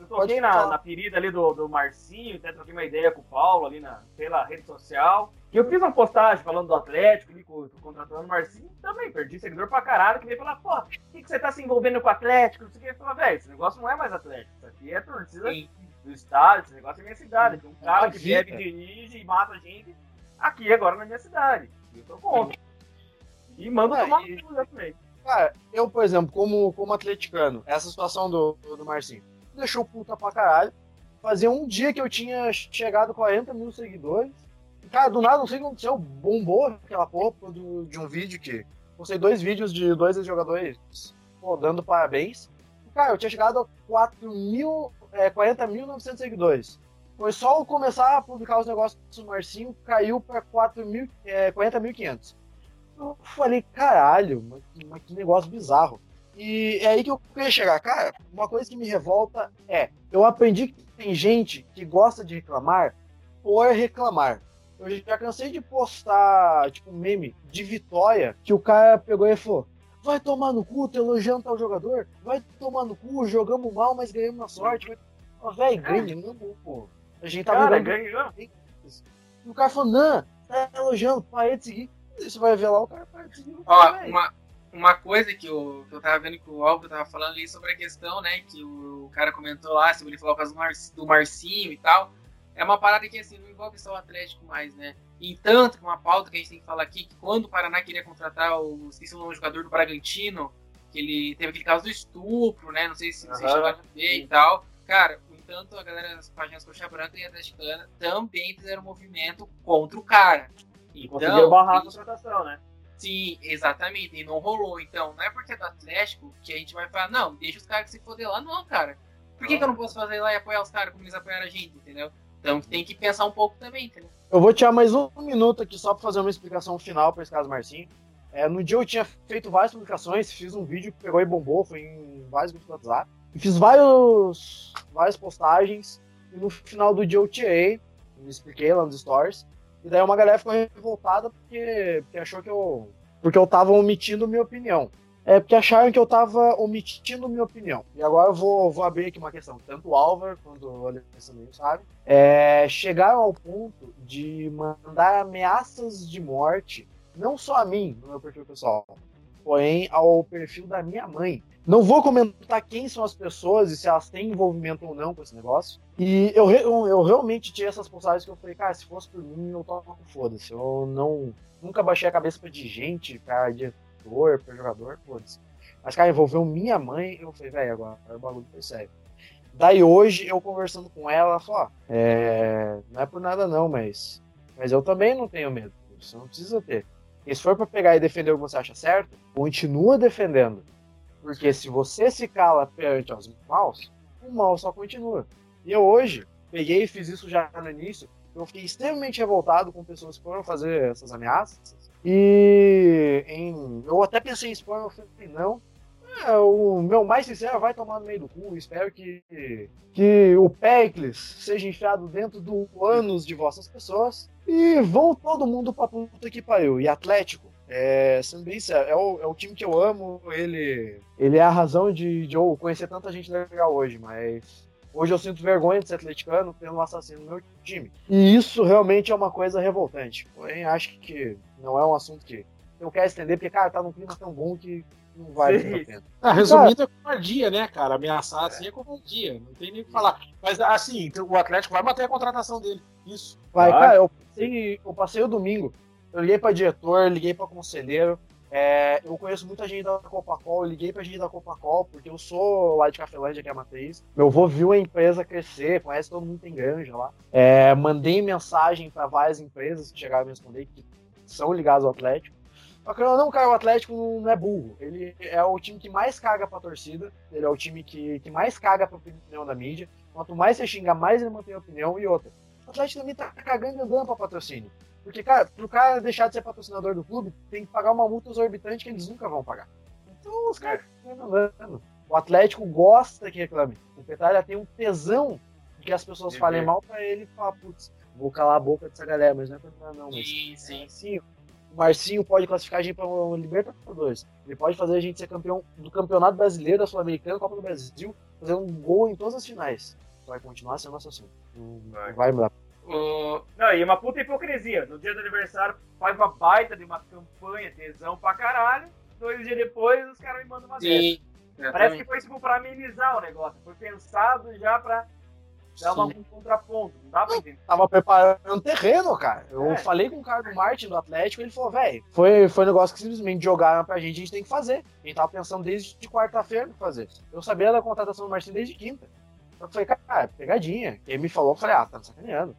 eu toquei na, na ferida ali do, do Marcinho, até troquei uma ideia com o Paulo ali na, pela rede social. E eu fiz uma postagem falando do Atlético, ali, contratando o Marcinho, também perdi seguidor pra caralho, que veio falar, pô, por que, que você tá se envolvendo com o Atlético? Não sei o que. Eu falei, velho, esse negócio não é mais Atlético, isso aqui é torcida Sim. do estádio, esse negócio é minha cidade. Tem um cara que bebe, dirige e mata a gente aqui agora na minha cidade. E eu tô contra. E manda ah, tomar e... também. Cara, eu, por exemplo, como, como atleticano, essa situação do, do Marcinho deixou puta pra caralho. Fazia um dia que eu tinha chegado a 40 mil seguidores Cara, do nada, não sei o que aconteceu, bombou aquela porra do, de um vídeo que. Postei dois vídeos de dois jogadores pô, dando parabéns. Cara, eu tinha chegado a 4 mil, é, 40.900 seguidores. Foi só eu começar a publicar os negócios do Marcinho, caiu pra 4 é, 40.500. Eu falei, caralho, mas, mas que negócio bizarro. E é aí que eu queria chegar. Cara, uma coisa que me revolta é: eu aprendi que tem gente que gosta de reclamar por reclamar. Eu já cansei de postar, tipo, um meme de vitória que o cara pegou e falou: vai tomar no cu, tô elogiando tal jogador, vai tomar no cu, jogamos mal, mas ganhamos na sorte. Vai... Oh, velho, ganhamos, pô. A gente tá Cara, ganhou. E o cara falou, não, tá elogiando, parei de seguir. Você vai ver lá, o cara para de seguir. Ó, uma, uma coisa que eu, que eu tava vendo que o Álvaro tava falando ali sobre a questão, né? Que o cara comentou lá, sobre ele falou por causa do, Mar, do Marcinho e tal. É uma parada que assim, não envolve só o Atlético mais, né? Entanto, uma pauta que a gente tem que falar aqui, que quando o Paraná queria contratar o, esqueci o nome do jogador do Bragantino, que ele teve aquele caso do estupro, né? Não sei se vocês chegaram a ver e tal. Cara, entanto, a galera das páginas Coxa Branca e Atleticana também fizeram movimento contra o cara. E conseguiram barrar a contratação, né? Sim, exatamente, e não rolou. Então, não é porque é do Atlético que a gente vai falar, não, deixa os caras se foder lá, não, cara. Por que, que eu não posso fazer lá e apoiar os caras como eles apoiaram a gente, entendeu? Então tem que pensar um pouco também, entendeu? Eu vou tirar mais um minuto aqui só pra fazer uma explicação final pra esse caso Marcinho. É, no dia eu tinha feito várias publicações, fiz um vídeo que pegou e bombou, foi em vários grupos do WhatsApp. Fiz vários, várias postagens, e no final do dia eu tirei, me expliquei lá nos stories. E daí uma galera ficou revoltada porque, porque achou que eu. Porque eu tava omitindo minha opinião. É porque acharam que eu tava omitindo minha opinião. E agora eu vou, vou abrir aqui uma questão. Tanto o Álvaro quanto o Alessandro sabe. É, chegaram ao ponto de mandar ameaças de morte, não só a mim, no meu perfil pessoal, porém ao perfil da minha mãe. Não vou comentar quem são as pessoas e se elas têm envolvimento ou não com esse negócio. E eu, eu, eu realmente tirei essas postagens que eu falei, cara, se fosse por mim, eu toco foda-se. Eu não. Nunca baixei a cabeça pra dirigente, pra diretor, pra jogador, foda-se. Mas, cara, envolveu minha mãe, eu falei, velho, agora o bagulho foi sério. Daí hoje, eu conversando com ela, ela falou, é, não é por nada não, mas, mas eu também não tenho medo. Você não precisa ter. E se for pra pegar e defender o que você acha certo, continua defendendo. Porque se você se cala perante aos maus, o mal só continua. E eu hoje peguei e fiz isso já no início. Eu fiquei extremamente revoltado com pessoas que foram fazer essas ameaças. E em- eu até pensei em expor, eu falei, não. É, o meu mais sincero vai tomar no meio do cu. Espero que, que o Pericles seja enfiado dentro do ânus de vossas pessoas. E vão todo mundo pra puta que pariu. E Atlético, é, sendo bem é o, é o time que eu amo. Ele, ele é a razão de, de eu conhecer tanta gente legal hoje, mas hoje eu sinto vergonha de ser atleticano pelo assassino do meu time. E isso realmente é uma coisa revoltante. Porém, acho que não é um assunto que eu quero estender, porque, cara, tá num clima tão bom que não vale a pena. Ah, resumindo, é covardia, né, cara? Ameaçar assim é covardia. Não tem nem o que falar. Mas, assim, o Atlético vai manter a contratação dele. Isso. Vai, Vai. cara, eu passei, eu passei o domingo. Eu liguei pra diretor, liguei pra conselheiro. é, eu conheço muita gente da Copacol, eu liguei pra gente da Copacol, porque eu sou lá de Cafelândia, que é a matriz. Meu avô viu a empresa crescer, conhece todo mundo que tem granja lá. É, mandei mensagem pra várias empresas que chegaram a me responder, que são ligadas ao Atlético. Não, cara, o Atlético não é burro. Ele é o time que mais caga pra torcida, ele é o time que, que mais caga pra opinião da mídia. Quanto mais você xinga, mais ele mantém a opinião e outra. O Atlético também tá cagando e andando pra patrocínio. Porque, cara, pro cara deixar de ser patrocinador do clube, tem que pagar uma multa exorbitante que eles nunca vão pagar. Então os caras ficam andando. O Atlético gosta que reclame. O Petralha tem um tesão de que as pessoas De falem mal pra ele e falar, putz, vou calar a boca dessa galera, mas não é pra não, mas Sim, sim. Marcinho, o Marcinho pode classificar a gente para o Libertadores. Ele pode fazer a gente ser campeão do Campeonato Brasileiro, da Sul-Americana, Copa do Brasil, fazer um gol em todas as finais. Vai continuar sendo nosso assunto. Não Vai. não vai mudar. O, Não, e uma puta hipocrisia. No dia do aniversário, faz uma baita de uma campanha, tesão pra caralho. Dois dias depois, os caras me mandam uma sim, Parece que foi tipo pra amenizar o negócio. Foi pensado já pra um contraponto. Não dá pra entender. Tava preparando terreno, cara. Eu É. falei com o cara do Martin do Atlético, ele falou, velho, foi, foi um negócio que simplesmente jogaram pra gente, a gente tem que fazer. A gente tava pensando desde de quarta-feira fazer. Eu sabia da contratação do Martin desde quinta. Eu falei, cara, é pegadinha. Ele me falou, eu falei, ah, tá me sacaneando.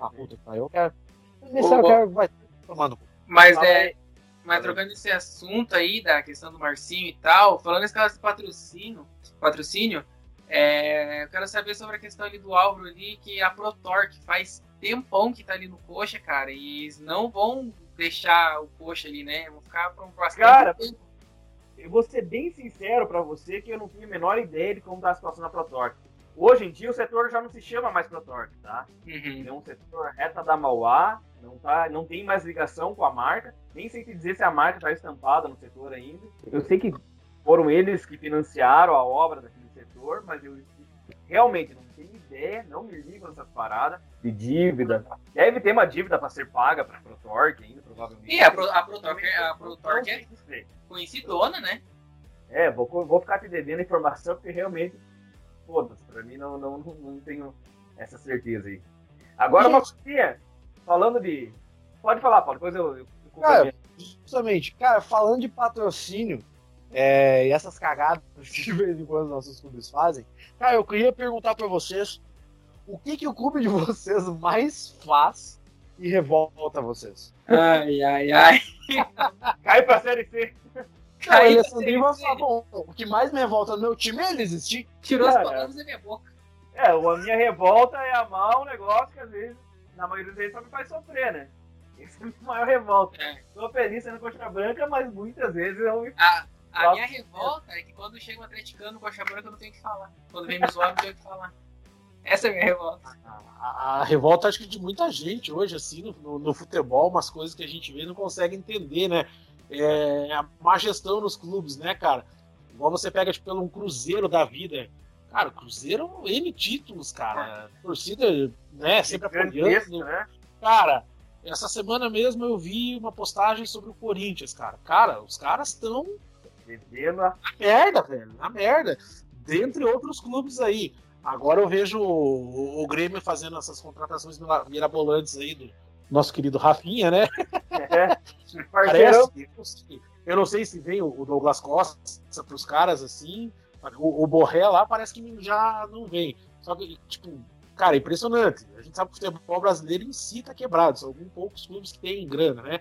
Ah, puta, que pariu, eu quero. Nesse eu quero, vai tomando. Mas é. Mas trocando esse assunto aí da questão do Marcinho e tal, falando nesse caso de patrocínio, patrocínio, é, eu quero saber sobre a questão ali do Álvaro ali, que a ProTorque faz tempão que tá ali no coxa, cara, e eles não vão deixar o coxa ali, né? Vão ficar por um bastante Cara, tempo. Eu vou ser bem sincero pra você que eu não tenho a menor ideia de como tá a situação na ProTorque. Hoje em dia o setor já não se chama mais ProTorque, tá? Uhum. É um setor reta da Mauá, Não, tá, não tem mais ligação com a marca. Nem sei te dizer se a marca está estampada no setor ainda. Eu sei que foram eles que financiaram a obra daquele setor, mas eu realmente não tenho ideia, não me ligo nessas paradas de dívida. Deve ter uma dívida para ser paga para a ProTorque ainda, provavelmente. E a, Pro, a ProTorque, a ProTorque é conhecidona, né? É, vou, vou ficar te devendo informação porque realmente, foda-se, pra mim não, não, não tenho essa certeza aí. Agora, uma coisinha, falando de. Pode falar, Paulo, depois eu. eu cara, justamente, cara, falando de patrocínio é, e essas cagadas <laughs> que de vez em quando nossos clubes fazem, cara, eu queria perguntar pra vocês o que, que o clube de <laughs> vocês mais faz e revolta vocês? Ai, ai, ai. <laughs> Cai pra Série C. Cara, ele Alessandrinho vai falar, bom, o que mais me revolta no meu time é ele existir. Tirou as palavras da minha boca. É, a minha revolta é amar um negócio que às vezes, na maioria das vezes, só me faz sofrer, né? Esse é a maior revolta. É. Tô feliz sendo coxa branca, mas muitas vezes eu me. A, a minha revolta é que quando chega um atleticano coxa branca eu não tenho o que falar. Quando vem me zoar, eu não tenho o que falar. Essa é a minha revolta. A, a, a, revolta, acho que de muita gente hoje, assim, no, no, no, futebol, umas coisas que a gente vê e não consegue entender, né? É, a má gestão nos clubes, né, cara? Igual você pega, tipo, pelo um Cruzeiro da vida. Cara, o Cruzeiro, N títulos, cara. torcida, né, sempre apoiando. Né? Cara, essa semana mesmo eu vi uma postagem sobre o Corinthians, cara. Cara, os caras estão. Na merda, velho. Na merda. Dentre outros clubes aí. Agora eu vejo o, o Grêmio fazendo essas contratações mirabolantes aí do nosso querido Rafinha, né? É, <laughs> Parece, eu não sei se vem o Douglas Costa para os caras assim. O, o Borré lá parece que já não vem. Só que, tipo, cara, é impressionante. A gente sabe que o futebol brasileiro em si tá quebrado. São alguns poucos clubes que têm grana, né?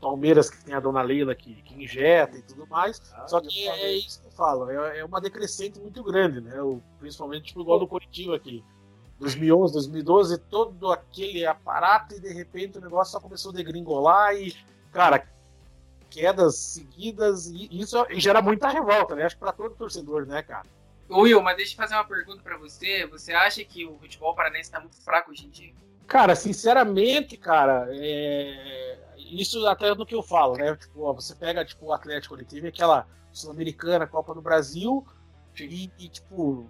Palmeiras, que tem a dona Leila que, que injeta e tudo mais. Ah, Só que é, é, isso que eu falo. É, é, uma decrescente muito grande, né? O, principalmente tipo, igual do Curitiba aqui. 2011, 2012, todo aquele aparato e de repente o negócio só começou a degringolar e, cara, quedas seguidas e isso gera muita revolta, né? Acho que para todo torcedor, né, cara? Will, mas deixa eu fazer uma pergunta para você. Você acha que o futebol paranaense está muito fraco hoje em dia? Cara, sinceramente, cara, é... isso até no que eu falo, né? Tipo, ó, você pega tipo, o Atlético, ele teve aquela Sul-Americana, Copa do Brasil, e, e, tipo,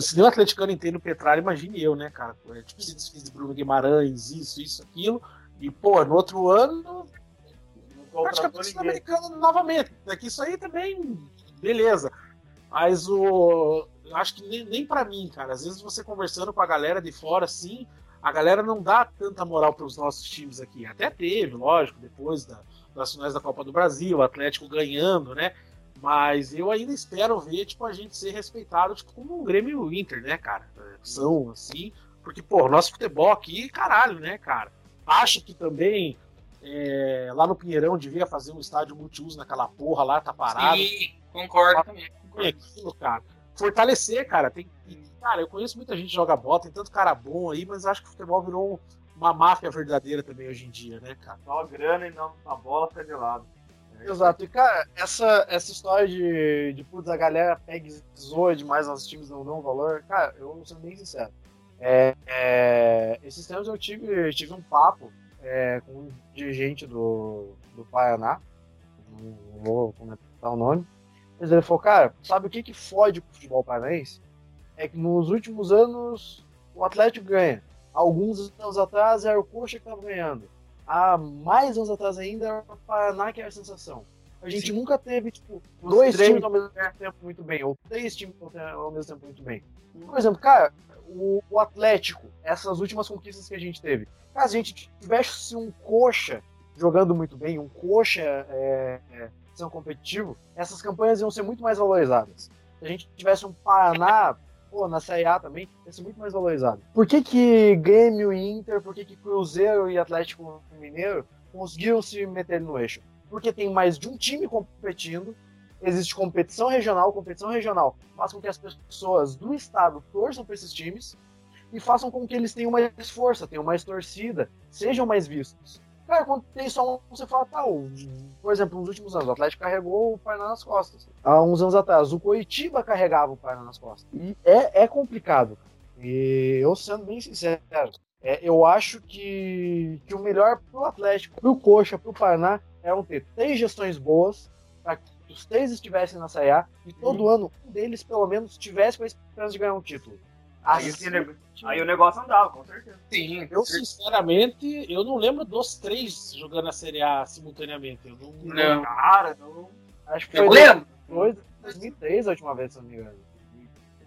se o atleticano inteiro Petralha, imagine eu, né, cara? É, tipo, se desfiz de Bruno Guimarães, isso, isso, aquilo. E, pô, no outro ano. Praticamente sul-americano novamente. Daqui isso aí também, beleza. Mas o. Eu acho que nem, nem para mim, cara. Às vezes você conversando com a galera de fora, assim, a galera não dá tanta moral para os nossos times aqui. Até teve, lógico, depois da, das finais da Copa do Brasil, o Atlético ganhando, né? Mas eu ainda espero ver, tipo, a gente ser respeitado, tipo, como um Grêmio e o Inter, né, cara? São, assim, porque, pô, nosso futebol aqui, caralho, né, cara? Acho que também é, lá no Pinheirão devia fazer um estádio multiuso naquela porra lá, tá parado. Sim, concordo também. Concordo. Aquilo, cara. Fortalecer, cara. Tem, cara, eu conheço muita gente que joga bola, tem tanto cara bom aí, mas acho que o futebol virou uma máfia verdadeira também hoje em dia, né, cara? Só grana e não a bola fica de lado. Exato. E, cara, essa, essa história de, de putz, a galera pega e zoa demais nossos times não dão valor, cara, eu vou ser bem sincero. É, é, esses tempos eu tive, tive um papo é, com um dirigente do, do Paraná, não vou comentar o nome, mas ele falou, cara, sabe o que que fode o futebol paranaense? É que nos últimos anos o Atlético ganha. Alguns anos atrás era o Coxa que estava ganhando há mais anos atrás ainda, era o Paraná que era a sensação. A gente Sim. nunca teve, tipo, Os dois três. times ao mesmo tempo muito bem, ou três times ao mesmo tempo muito bem. Por exemplo, cara, o, o Atlético, essas últimas conquistas que a gente teve, cara, se a gente tivesse um coxa jogando muito bem, um coxa é, é, sendo competitivo, essas campanhas iam ser muito mais valorizadas. Se a gente tivesse um Paraná pô, na Série A também, ia ser muito mais valorizado. Por que que Grêmio e Inter, por que que Cruzeiro e Atlético Mineiro conseguiram se meter no eixo? Porque tem mais de um time competindo, existe competição regional, competição regional faz com que as pessoas do estado torçam para esses times e façam com que eles tenham mais força, tenham mais torcida, sejam mais vistos. Cara, quando tem só um, você fala, tá, por exemplo, nos últimos anos, o Atlético carregou o Paraná nas costas. Há uns anos atrás, o Coitiba carregava o Paraná nas costas. E é, é complicado. E eu sendo bem sincero, É, eu acho que, que o melhor pro Atlético, pro Coxa, pro Paraná, é ter três gestões boas, para que os três estivessem na Série A e todo uhum. ano um deles, pelo menos, tivesse com a esperança de ganhar um título. Aí, assim, aí o negócio andava, com certeza. Sim, eu sinceramente, eu não lembro dos três jogando a Série A simultaneamente. Eu não, não. Cara, não. Acho que foi. Eu lembro! 2003 a última vez, se não me engano.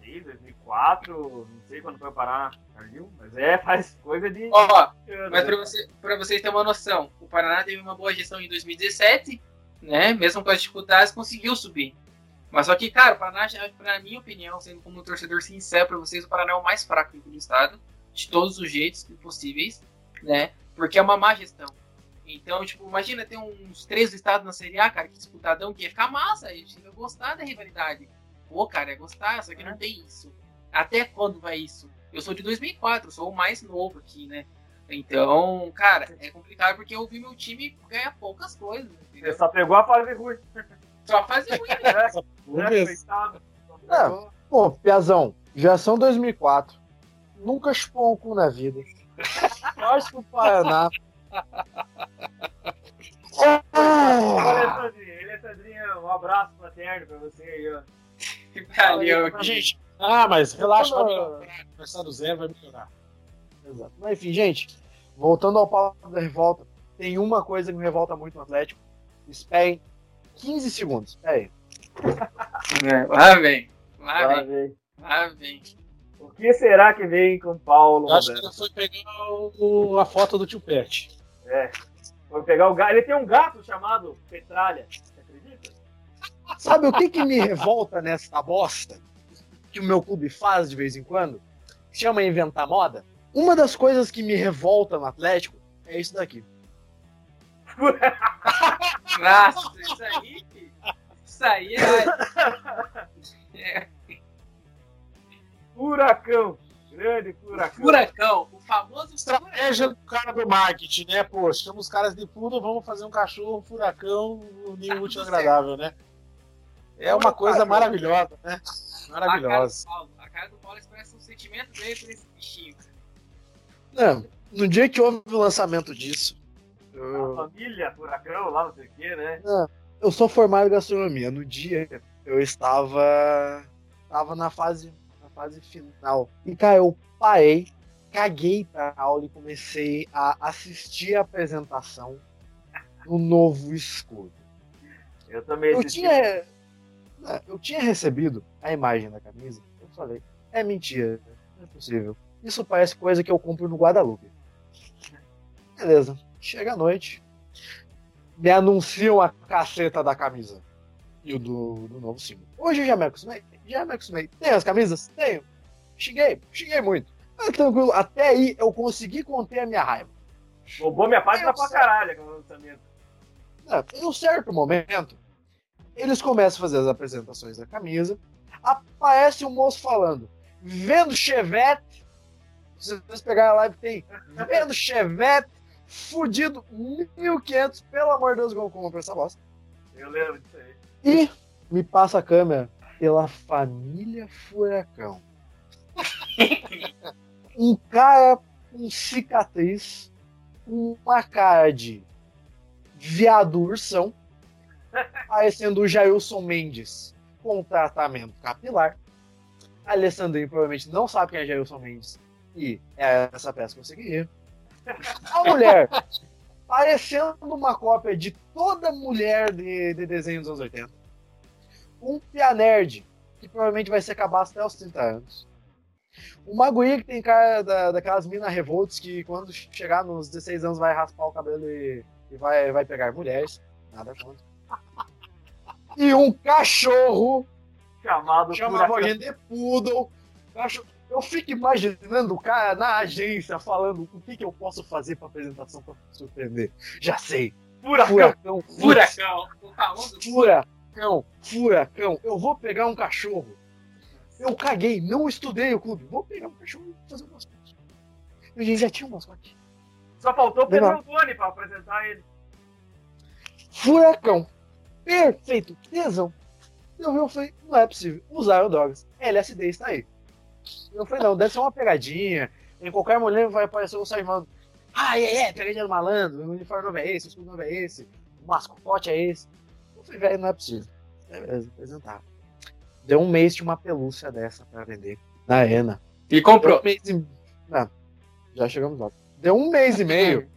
2003, 2004, não sei quando foi parar Carlinhos, mas é, <laughs> faz coisa de. Ó, mas pra, você, pra vocês terem uma noção, o Paraná teve uma boa gestão em 2017, né? Mesmo com as dificuldades, conseguiu subir. Mas só que, cara, o Paraná, na minha opinião, sendo como um torcedor sincero pra vocês, o Paraná é o mais fraco do estado, de todos os jeitos possíveis, né? Porque é uma má gestão. Então, tipo, imagina ter uns três estados na Série A, cara, que disputadão, que ia ficar massa, a gente ia gostar da rivalidade. Pô, cara, ia gostar, só que não tem isso. Até quando vai isso? Eu sou de 2004, sou o mais novo aqui, né? Então, cara, é complicado porque eu vi meu time ganhar poucas coisas. Entendeu? Você só pegou a fase ruim. Só a fase ruim, né? <laughs> é, é, pô, Piazão, já são 2004. Nunca chupou um cu na vida. Acho que o Paraná Alessandrinho, um abraço fraterno pra você aí, ó. Valeu, gente. Ah, mas relaxa, vai melhorar. Começar do zero vai melhorar. Exato. Mas enfim, gente, voltando ao papo da revolta, tem uma coisa que me revolta muito no Atlético. Esperem 15 segundos. Espera aí. É, lá vem. Lá, lá vem. vem. Lá vem. O que será que vem com o Paulo? Eu acho que ele foi pegar o, a foto do tio Pet. É. Foi pegar o gato. Ele tem um gato chamado Petralha. Você acredita? Sabe o que, que me revolta nessa bosta que o meu clube faz de vez em quando? Chama inventar moda. Uma das coisas que me revolta no Atlético é isso daqui. <laughs> Nossa, isso aí. Isso aí é. é. Furacão. Grande furacão. Furacão, o famoso estratégia do cara do marketing, né? Pô, chama os caras de fundo, vamos fazer um cachorro, um furacão, um <laughs> ninho útil agradável, né? É uma coisa maravilhosa, né? Maravilhosa. A cara do Paulo, a cara do Paulo expressa o sentimento dele por esse bichinho. Não, no dia que houve o lançamento disso. Eu... A família, furacão, lá não sei o quê, né? Não, eu sou formado em gastronomia. No dia eu estava. Estava na fase fase final. E, cara, eu parei, caguei pra aula e comecei a assistir a apresentação do novo escudo. Eu também eu tinha Eu tinha recebido a imagem da camisa. Eu falei, é mentira, não é possível. Isso parece coisa que eu compro no Guadalupe. Beleza. Chega a noite. Me anunciam a caceta da camisa. E o do, do novo símbolo. Hoje eu já me acostumei já me acostumei. Tem as camisas? Tenho. Xinguei, xinguei muito. Mas tranquilo, até aí eu consegui conter a minha raiva. Roubou minha página pra caralho com o lançamento. É, em um certo momento, eles começam a fazer as apresentações da camisa. Aparece um moço falando: vendo Chevette. Se vocês pegarem a live, tem vendo Chevette, fudido, 1500. Pelo amor de Deus, como compra essa bosta. Eu lembro disso aí. E me passa a câmera pela família Furacão. <laughs> um cara com cicatriz, uma cara de viado ursão, <laughs> parecendo o Jailson Mendes com tratamento capilar. A Alessandrinho provavelmente não sabe quem é Jailson Mendes e é essa peça que você queria. A mulher parecendo uma cópia de toda mulher de, de desenho dos anos 80 um Pia Nerd, que provavelmente vai ser cabaço até os 30 anos. O Maguia, que tem cara da, daquelas minas revoltas que quando chegar nos 16 anos vai raspar o cabelo e, e vai, vai pegar mulheres. Nada contra. E um cachorro chamado chamava a gente de Poodle. Eu fico imaginando o cara na agência falando o que, que eu posso fazer para apresentação para surpreender. Já sei. Furacão. Furacão. Furacão. Furacão. Furacão eu vou pegar um cachorro. Eu caguei, não estudei o clube. Vou pegar um cachorro e fazer um mascote. Gente já tinha um mascote. Só faltou o Pedro Antônio pra apresentar ele. Furacão. Perfeito. Tesão. Eu vi, eu falei, não é possível. Usaram drogas. LSD está aí. Eu falei, não, deve ser uma pegadinha. Em qualquer mulher vai aparecer o Sargento ah, é, é, pegadinha do malandro, o uniforme novo é esse, o escudo novo é esse, o mascote é esse. Eu falei, velho, não é possível. Beleza, apresentar. Deu um mês de uma pelúcia dessa pra vender na ENA. E comprou. Um mês e... Não, já chegamos lá. Deu um mês e meio.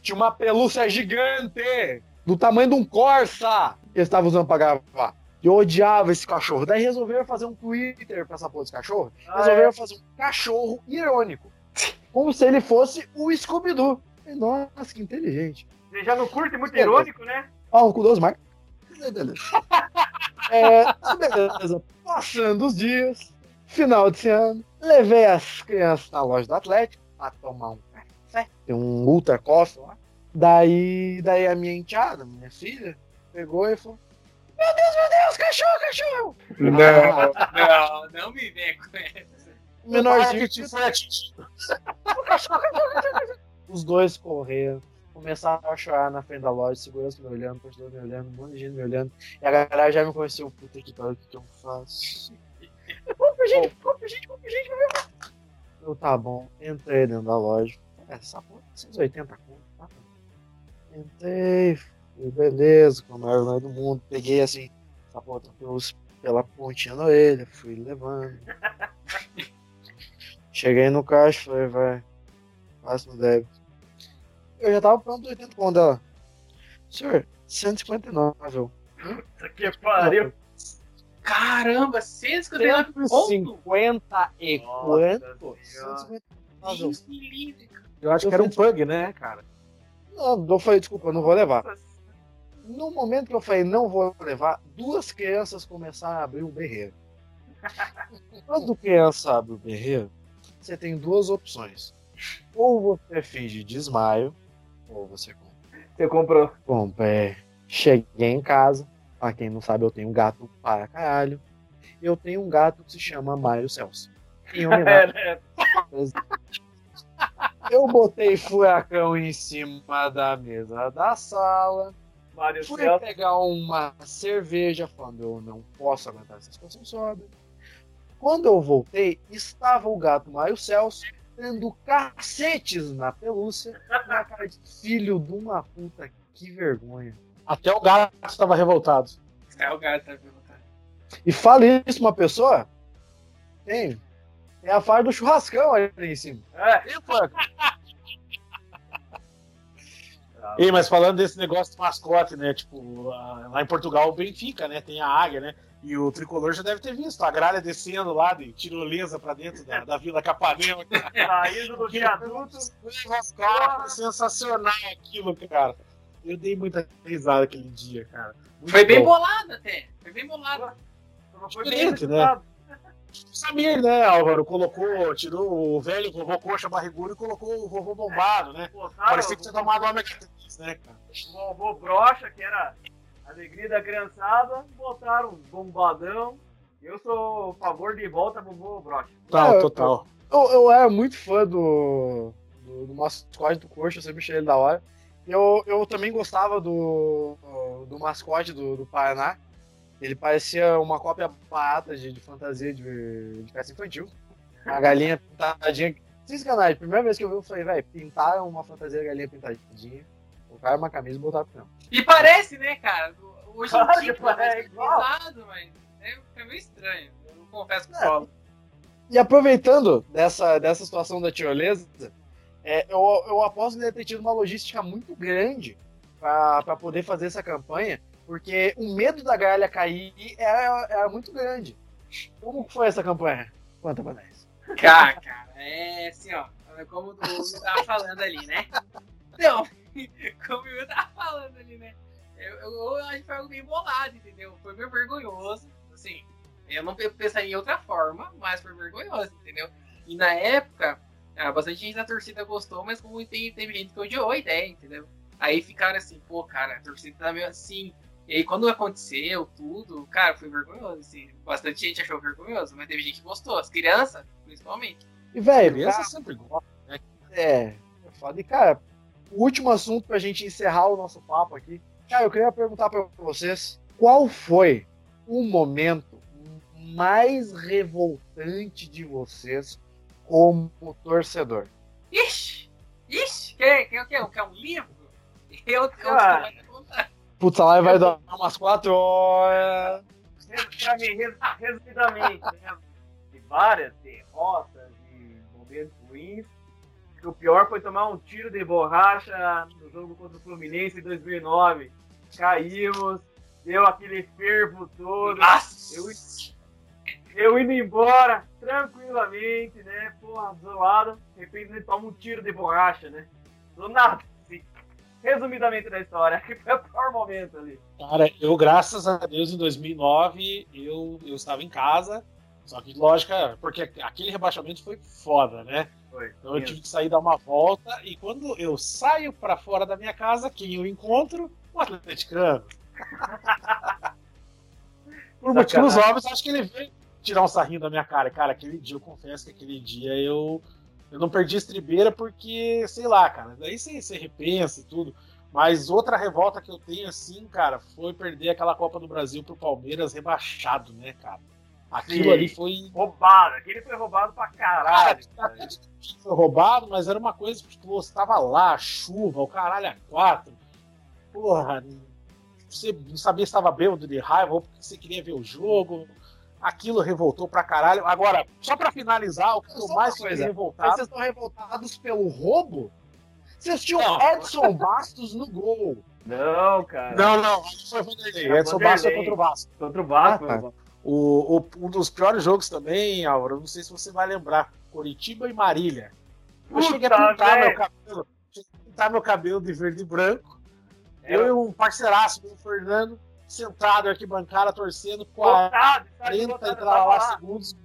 Tinha uma pelúcia gigante, do tamanho de um Corsa, que eles estavam usando pra gravar. Eu odiava esse cachorro. Daí resolveram fazer um Twitter pra essa porra desse cachorro. Ah, resolveram é? fazer um cachorro irônico. Como se ele fosse o Scooby-Doo. Nossa, que inteligente. Você já não curte muito irônico, né? Ó, um com dois. Beleza. <laughs> É, beleza. Passando os dias, final de ano, levei as crianças na loja do Atlético pra tomar um café. Tem um ultra coffee lá. Daí, daí a minha enteada, minha filha, pegou e falou: Meu Deus, meu Deus, cachorro, cachorro! Não, não, não me vem com essa. O menorzinho. Marketing foi atingido. Os dois correram, começaram a chorar na frente da loja, segurança me olhando, pastor me olhando, um monte de gente me olhando. E a galera já me conheceu, puta que pariu, o que, que eu faço? Compre, gente, compre, gente, compre, gente, vai ver. Eu, tá bom, entrei dentro da loja. É, Essa porra, 180 conto, tá bom. Entrei, beleza, com a maior maior do mundo. Peguei assim, essa porra pelos, pela pontinha da orelha, fui levando. <laughs> Cheguei no caixa, falei, vai, passa no débito. Eu já tava pronto 80 conto dela. Senhor, 159. Eu, Puta que pariu. Caramba, 159 pontos? 150 e Nossa quanto? Senhora. 159. Deus me livre, cara. Eu acho que era um pug, né, cara? Não, eu falei, desculpa, eu não vou levar. No momento que eu falei, não vou levar, duas crianças começaram a abrir o berreiro. <laughs> Quando criança abre o berreiro, você tem duas opções. Ou você finge desmaio, ou você compra. Você comprou. Compra, é. Cheguei em casa. Pra quem não sabe, eu tenho um gato para caralho. Eu tenho um gato que se chama Mário Celso. Em <laughs> É, homenagem né? Eu botei furacão em cima da mesa da sala. Mário Fui Celso. pegar uma cerveja, falando eu não posso aguentar essa situação sóbria. Quando eu voltei, estava o gato Mário Celso tendo cacetes na pelúcia. Na cara de filho de uma puta, que vergonha. Até o gato estava revoltado. É o gato, vendo? cara? E fala isso uma pessoa? Tem. Tem a farda do churrascão ali em cima. É. Ei, mas falando desse negócio de mascote, né? Tipo, lá em Portugal, o Benfica, né? Tem a águia, né? E o tricolor já deve ter visto a gralha descendo lá de tirolesa pra dentro da, da Vila Capanema. <laughs> Saindo do viaduto. Cara, sensacional aquilo, cara. Eu dei muita risada aquele dia, cara. Muito Foi bem bom. bolado até. Foi bem bolado. Foi bem né? O Samir, né, Álvaro? Colocou, tirou o velho vovô coxa barrigudo e colocou o vovô bombado, né? Botaram Parecia que tinha tomado uma McDonald's, né, cara? o vovô brocha, que era a alegria da criançada. Botaram um bombadão. Eu sou a favor de volta vovô brocha. Total, É, total. Eu, eu era muito fã do, do, do mascote do Coxa, eu sempre achei ele da hora. Eu, eu também gostava do, do mascote do, do Paraná. Ele parecia uma cópia barata de, de fantasia de, de festa infantil. A galinha pintadinha. Sem sacanagem, primeira vez que eu vi, eu falei, velho, pintaram uma fantasia de galinha pintadinha. Colocaram uma camisa e botaram final. E parece, né, cara? Hoje Claro em dia parece, igual. pesado, mas é, é meio estranho. Eu confesso que É. solo. E aproveitando dessa, dessa situação da tirolesa, é, eu, eu aposto que deve ter tido uma logística muito grande para poder fazer essa campanha, porque o medo da galha cair era, era muito grande. Como foi essa campanha? Conta pra nós. Cara, cara, é assim, ó. Como o Will tava falando ali, né? Então, <laughs> como o Will tava falando ali, né? Eu, eu, eu acho que foi algo bem bolado, entendeu? Foi meio vergonhoso. Assim, eu não pensaria em outra forma, mas foi vergonhoso, entendeu? E na época, ah, bastante gente da torcida gostou, mas como tem, teve gente que odiou a ideia, entendeu? Aí ficaram assim, pô, cara, a torcida tá meio assim. E aí quando aconteceu tudo, cara, foi vergonhoso, assim. Bastante gente achou vergonhoso, mas teve gente que gostou, as crianças, principalmente. E, velho, Criança cara, sempre gosta. é, é foda. E, cara, o último assunto pra gente encerrar o nosso papo aqui. Cara, eu queria perguntar pra vocês qual foi o momento mais revoltante de vocês como torcedor. Ixi! Ixi! Quer, quer, quer, quer um livro? Eu, eu Ah. Putz, a live vai dar umas 4 horas. Resumidamente, né? De várias derrotas e momentos ruins. que O pior foi tomar um tiro de borracha no jogo contra o Fluminense em 2009. Caímos, deu aquele fervo todo. Nossa! Eu, eu indo embora tranquilamente, né? Porra, zoado. De repente ele toma um tiro de borracha, né? Do nada. Resumidamente da história, que foi o pior momento ali. Cara, eu, graças a Deus, em 2009, eu, eu estava em casa. Só que, lógica, porque aquele rebaixamento foi foda, né? Foi. Então eu tive que sair dar uma volta. E quando eu saio pra fora da minha casa, quem eu encontro? O atleticano. <laughs> Por motivos óbvios, acho que ele veio tirar um sarrinho da minha cara. Cara, aquele dia, eu confesso que aquele dia eu, eu não perdi a estribeira porque, sei lá, cara, daí você, você repensa e tudo. Mas outra revolta que eu tenho, assim, cara, foi perder aquela Copa do Brasil pro Palmeiras rebaixado, né, cara? Aquilo Sim. ali foi. Roubado. Aquele foi roubado pra caralho. Cara, foi roubado, mas era uma coisa que tipo, você tava lá, chuva, o caralho a quatro. Porra, você não sabia se estava bêbado de raiva ou porque você queria ver o jogo. Aquilo revoltou pra caralho. Agora, só pra finalizar, o que eu mais fiquei. Mas revoltado. vocês estão revoltados pelo roubo? Vocês tinham Não. Edson Bastos no gol. Não, cara. Não, não, foi Vanderlei. É, Edson Bastos Vanderlei. contra o Vasco. Contra o Vasco. Ah, tá. O, o- um dos piores jogos também, Aura, não sei se você vai lembrar. Curitiba e Marília. Eu Puta, cheguei a pintar meu cabelo. Cheguei a pintar meu cabelo de verde e branco. É, Eu e um parceiraço, o Fernando, sentado aqui bancada, torcendo, 40 Botado, sabe, e lá tava segundos.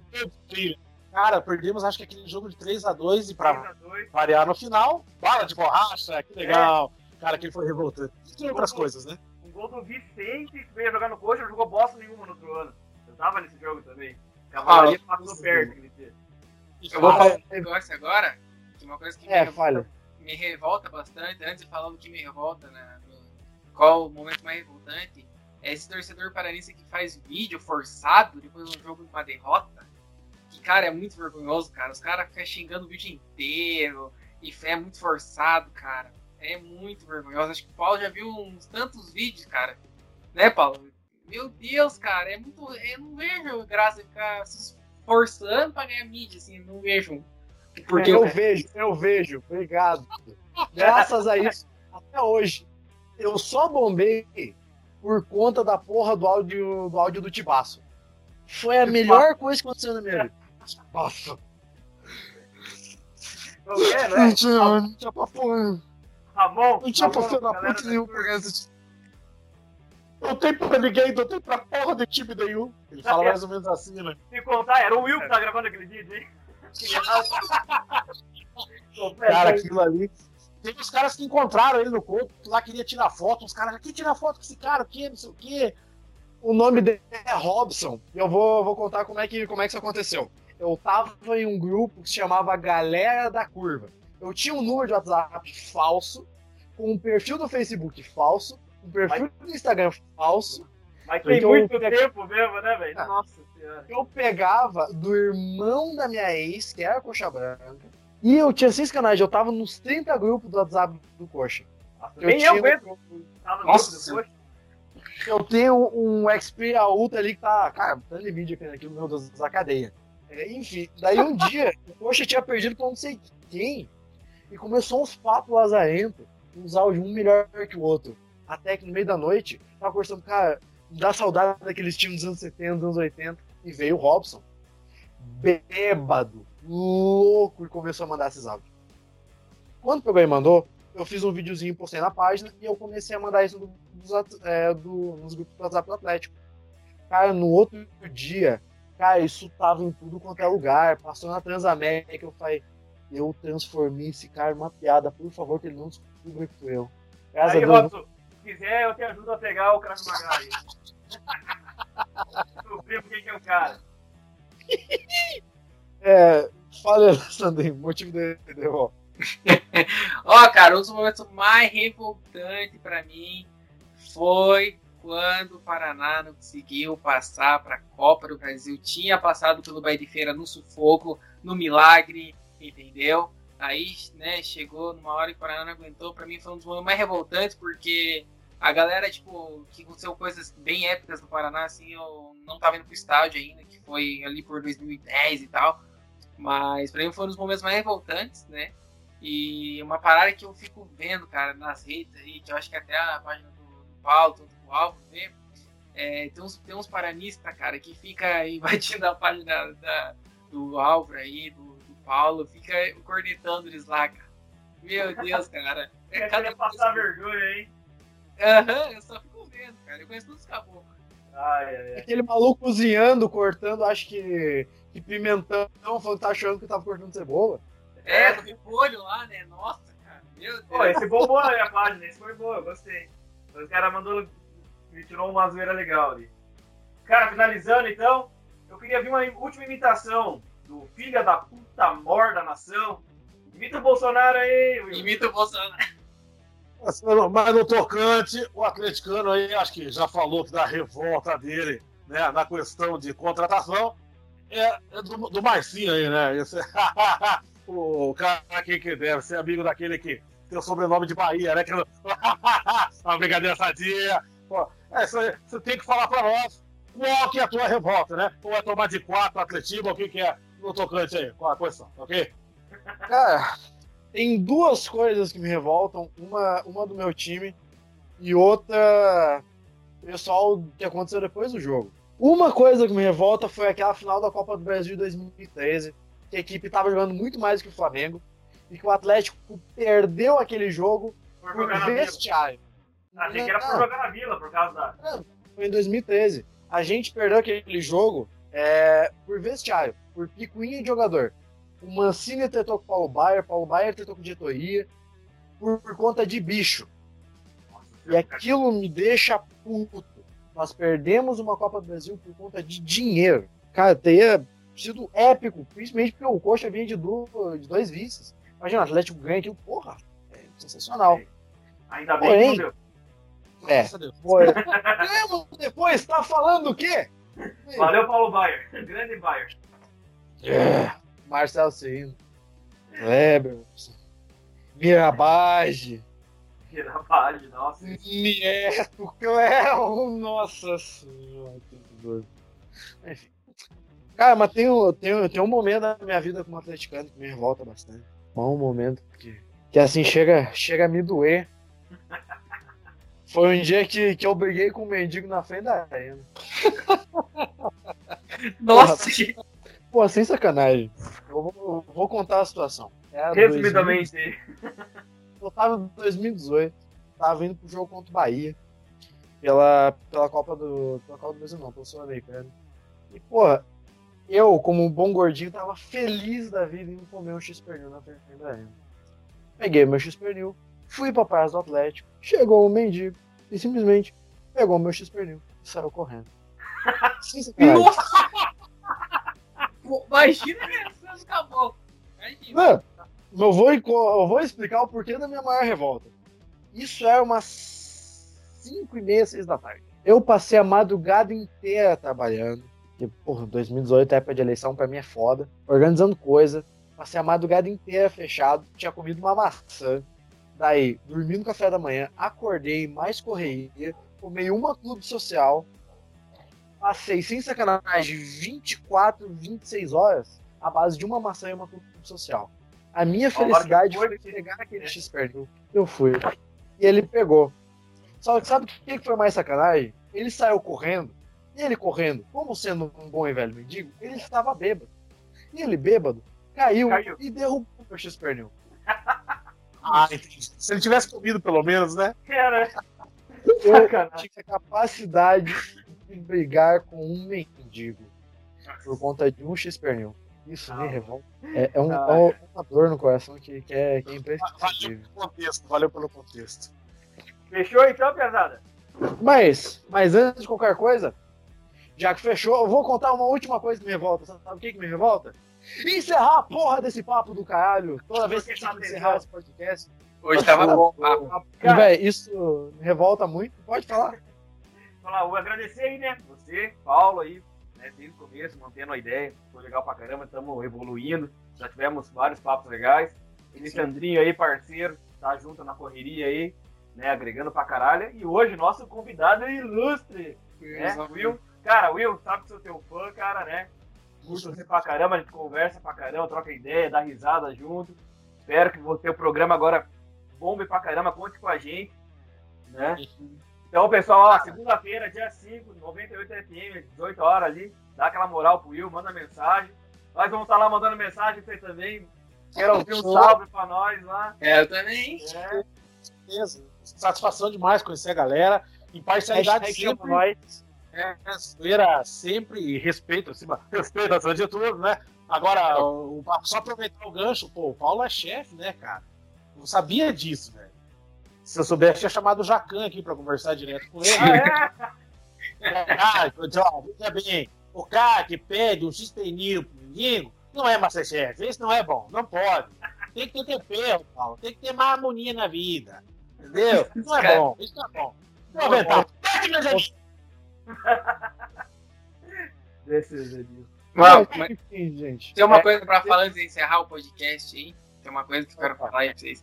Cara, perdemos acho que aquele jogo de 3x2 e pra 3 a 2. variar no final, bala de borracha, que legal. Cara, aquele foi revoltante. E outras coisas, né? Um gol do Vicente, que veio jogar no coxa, não jogou bosta nenhuma no outro ano. Eu tava nesse jogo também. Cavalaria Ah, passou perto aquele dia. E Eu vou fala- falar um negócio agora, que uma coisa que me, É, revolta, falha. me revolta bastante, antes de falar do que me revolta, né, qual o momento mais revoltante, é esse torcedor paranense que faz vídeo forçado depois de um jogo de uma derrota. Que, cara, é muito vergonhoso, cara. Os caras ficam xingando o vídeo inteiro, e é muito forçado, cara. É muito vergonhoso. Acho que o Paulo já viu uns tantos vídeos, cara. Né, Paulo? Meu Deus, cara, é muito. Eu não vejo graça em ficar se esforçando pra ganhar mídia, assim, não vejo. Porque eu vejo, eu vejo. Obrigado. <laughs> Graças a isso, até hoje, eu só bombei por conta da porra do áudio do, áudio do Tibaço. Foi a melhor coisa que aconteceu na minha vida. Nossa. Não é, Não né? tinha, não tinha pra porra. Ramon. Não tinha da galera puta nenhum por essa. Não tem pra ninguém, não tem pra porra de time nenhum. Ele fala mais ou menos assim, né? Se contar, era o Will que tá gravando aquele vídeo, hein? <laughs> Cara, aquilo ali. Teve os caras que encontraram ele no corpo, lá queria tirar foto, os caras, aqui tirar foto com esse cara, o quê, não sei o quê. O nome dele é Robson. E eu vou, vou contar como é, que, como é que isso aconteceu. Eu tava em um grupo que se chamava Galera da Curva. Eu tinha um número de WhatsApp falso, com um perfil do Facebook falso, um perfil do Instagram falso. Mas tem Então, muito eu- tempo mesmo, né, velho? Ah. Nossa senhora. Eu pegava do irmão da minha ex, que era Coxa Branca. E eu tinha seis canais, eu tava nos 30 grupos do WhatsApp do Coxa. Eu Nem tinha eu mesmo. Tava no Nossa depois. Eu tenho um Xperia Ultra ali que tá, cara, dando limite aqui, aqui no meu Deus da cadeia. É, enfim, daí um dia, o Coxa tinha perdido pra não sei quem, e começou uns papos lazarentos, uns áudios um melhor que o outro. Até que no meio da noite, tava conversando, cara, dá saudade daqueles times dos anos 70, dos anos 80, e veio o Robson, bêbado, louco, e começou a mandar esses áudios. Quando pegou e mandou, eu fiz um videozinho, postei na página, e eu comecei a mandar isso dos é, do- nos grupos do WhatsApp do Atlético. Cara, no outro dia, cara, isso tava em tudo quanto é lugar, passou na Transamérica, eu falei, eu transformei esse cara numa piada, por favor, que ele não descubra que fui eu. Graças Aí, Deus, Robson, se quiser, eu te ajudo a pegar o Krav Maga aí. Descobrir quem que é o cara. é, fala, Sandrinho, motivo de derrota. <laughs> Ó, cara, um dos momentos mais revoltantes pra mim foi quando o Paraná não conseguiu passar pra Copa do Brasil. Tinha passado pelo Bahia de Feira no sufoco, no milagre, entendeu? Aí, né, chegou numa hora que o Paraná não aguentou. Pra mim foi um dos momentos mais revoltantes, porque a galera, tipo, que aconteceu coisas bem épicas no Paraná, assim, eu não tava indo pro estádio ainda, que foi ali por 2010 e tal. Mas pra mim foi um dos momentos mais revoltantes, né? E uma parada que eu fico vendo, cara, nas redes aí, que eu acho que até a página do, do Paulo, do Álvaro, vê, é, tem, uns, tem uns paranistas, cara, que fica <laughs> invadindo a página da, do Álvaro aí, do, do Paulo, fica cornetando eles lá, cara. Meu Deus, <laughs> cara. É cada passar vergonha, hein? Aham, uhum, eu só fico vendo, cara. Eu conheço todos os caboclos. Ai, ai, ai. Aquele maluco cozinhando, cortando, acho que, pimentão, falando que tá achando que tava cortando cebola. É, do repolho lá, né? Nossa, cara. Meu Deus. Pô, esse bombou na minha página, esse foi bom, eu gostei. O cara mandou. Me tirou uma zoeira legal ali. Cara, finalizando então, eu queria ver uma última imitação do filho da puta morda da nação. Imita o Bolsonaro aí, Will. Imita o Bolsonaro. Mas no tocante, o atleticano aí acho que já falou que da revolta dele né, na questão de contratação é, é do, do Marcinho aí, né? Esse, <laughs> o cara aqui que deve ser amigo daquele que tem o sobrenome de Bahia, né? Que... <laughs> Uma brincadeira sadia. Pô, é, você tem que falar pra nós qual que é a tua revolta, né? Ou é tomar de quatro atletismo, o que, que é no tocante aí? Qual a questão, ok? Cara, tem duas coisas que me revoltam. Uma, uma do meu time e outra pessoal que aconteceu depois do jogo. Uma coisa que me revolta foi aquela final da Copa do Brasil de 2013, que a equipe estava jogando muito mais que o Flamengo e que o Atlético perdeu aquele jogo por, por vestiário. Achei que era por jogar na vila, por causa da. Não, foi em 2013. A gente perdeu aquele jogo é, por vestiário, por picuinha de jogador. O Mancini tentou com o Paulo Baier, Paulo Baier tentou com o Diretoria, por, por conta de bicho. E aquilo me deixa puto. Nós perdemos uma Copa do Brasil por conta de dinheiro. Cara, teria sido épico, principalmente porque o Coxa vinha de, do, de dois vices. Imagina, o Atlético ganha aquilo, porra, é sensacional. Ainda bem Porém, que não deu. É, foi. <laughs> depois, tá falando o quê? Valeu, Paulo Baier. Grande Baier. É. Marcelo Cirino, Weber, Mirabage. Mirabage, nossa. Nieto, Cléo, nossa senhora, Enfim. Cara, mas tem, tem, tem um momento da minha vida como atleticano que me revolta bastante. Um momento que, que assim chega, chega a me doer. Foi um dia que, que eu briguei com um mendigo na frente da arena. <laughs> Nossa, Pô, sem sacanagem. Eu vou, eu vou contar a situação. É Resumidamente. 2000, eu tava em 2018, tava indo pro jogo contra o Bahia. Pela, pela Copa do. Pela Copa do Brasil não, pelo Sul-Americano. E, pô, eu, como um bom gordinho, tava feliz da vida indo comer um X-Pernil na frente da arena. Peguei meu X-Pernil, fui pra Praça do Atlético, chegou um mendigo e simplesmente pegou meu X-Pernil e saiu correndo. <laughs> Sacanagem. Imagina a reação do caboclo. Eu vou, eu vou explicar o porquê da minha maior revolta. Isso é umas 5 e meia, 6 da tarde. Eu passei a madrugada inteira trabalhando. E, porra, 2018, época de eleição, pra mim é foda. Organizando coisa. Passei a madrugada inteira fechado. Tinha comido uma maçã. Daí, dormi no café da manhã. Acordei, mais correria. Tomei uma clube social passei, sem sacanagem, 24, 26 horas à base de uma maçã e uma cultura social. A minha felicidade foi pegar aquele x Eu fui. E ele pegou. Só que sabe o que foi mais sacanagem? Ele saiu correndo. E ele correndo, como sendo um bom e velho mendigo, ele estava bêbado. E ele bêbado caiu, caiu. e derrubou o x <laughs> ah, Se ele tivesse comido, pelo menos, né? Era. Eu tinha capacidade brigar com um mendigo por conta de um X-Pernil. Isso me revolta. É, é, um, é, uma dor no coração que, que é, que é imprescindível. Valeu pelo contexto, valeu pelo contexto. Fechou então, pesada? Mas, mas antes de qualquer coisa, já que fechou, eu vou contar uma última coisa que me revolta. Sabe o que, que me revolta? Encerrar a porra desse papo do caralho. Toda vez que a gente encerrar esse podcast. Hoje tava bom papo. Véi, isso me revolta muito. Pode falar falar, vou agradecer aí, né? Você, Paulo aí, né, desde o começo, mantendo a ideia. Foi legal pra caramba, estamos evoluindo. Já tivemos vários papos legais. Alexandrinho aí, parceiro, tá junto na correria aí, né, agregando pra caralho. E hoje, nosso convidado é ilustre, né, Will. Cara, Will, sabe que sou teu fã, cara, né? Curto você pra caramba, a gente conversa pra caramba, troca ideia, dá risada junto. Espero que o teu programa agora bombe pra caramba, conte com a gente, né? Então, pessoal, segunda-feira, dia 5, 98 FM, 18 horas ali, dá aquela moral pro Will, manda mensagem. Nós vamos estar lá mandando mensagem pra você também. Quero ouvir um salve pra nós lá. É, eu também. É. Certeza. Satisfação demais conhecer a galera. Imparcialidade sempre. Nós. É, zoeira sempre e respeito acima, <laughs> respeito acima de tudo, né? Agora, o, só aproveitar o gancho, pô, o Paulo é chefe, né, cara? Eu sabia disso, velho. Se eu soubesse, tinha chamado o Jacan aqui pra conversar direto com ele. Ah, é? ah, veja bem, o cara que pede um x-pernil pro menino não é Masterchef. Esse não é bom, não pode. Tem que ter tempero, Paulo. Tem que ter mais harmonia na vida. Entendeu? Não é bom, isso não é bom. Vou aumentar. Mano, mas, gente. Tem uma é, coisa pra falar antes de encerrar o podcast aí. Tem uma coisa que eu quero falar aí pra vocês.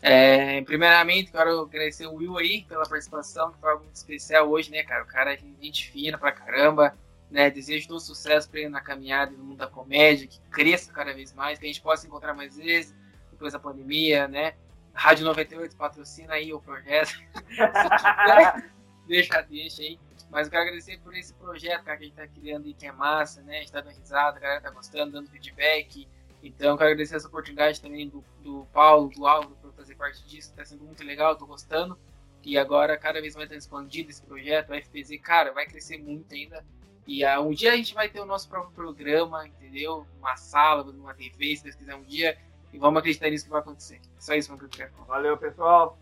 É, primeiramente, quero agradecer o Will aí pela participação, que foi algo muito especial hoje, né, cara? O cara é gente fina pra caramba, né? Desejo todo sucesso pra ele na caminhada no mundo da comédia, que cresça cada vez mais, que a gente possa encontrar mais vezes depois da pandemia, né? Rádio 98 patrocina aí o projeto. <laughs> deixa, deixa aí. Mas eu quero agradecer por esse projeto cara, que a gente tá criando aí, que é massa, né? A gente tá dando risada, a galera tá gostando, dando feedback. Então, quero agradecer essa oportunidade também do, do Paulo, do Álvaro, parte disso. Está sendo muito legal, estou gostando. E agora, cada vez mais está expandido esse projeto. O FPZ, cara, vai crescer muito ainda. E uh, um dia a gente vai ter o nosso próprio programa, entendeu? Uma sala, uma TV, se Deus quiser, um dia. E vamos acreditar nisso que vai acontecer. Só isso que eu quero falar. Valeu, pessoal.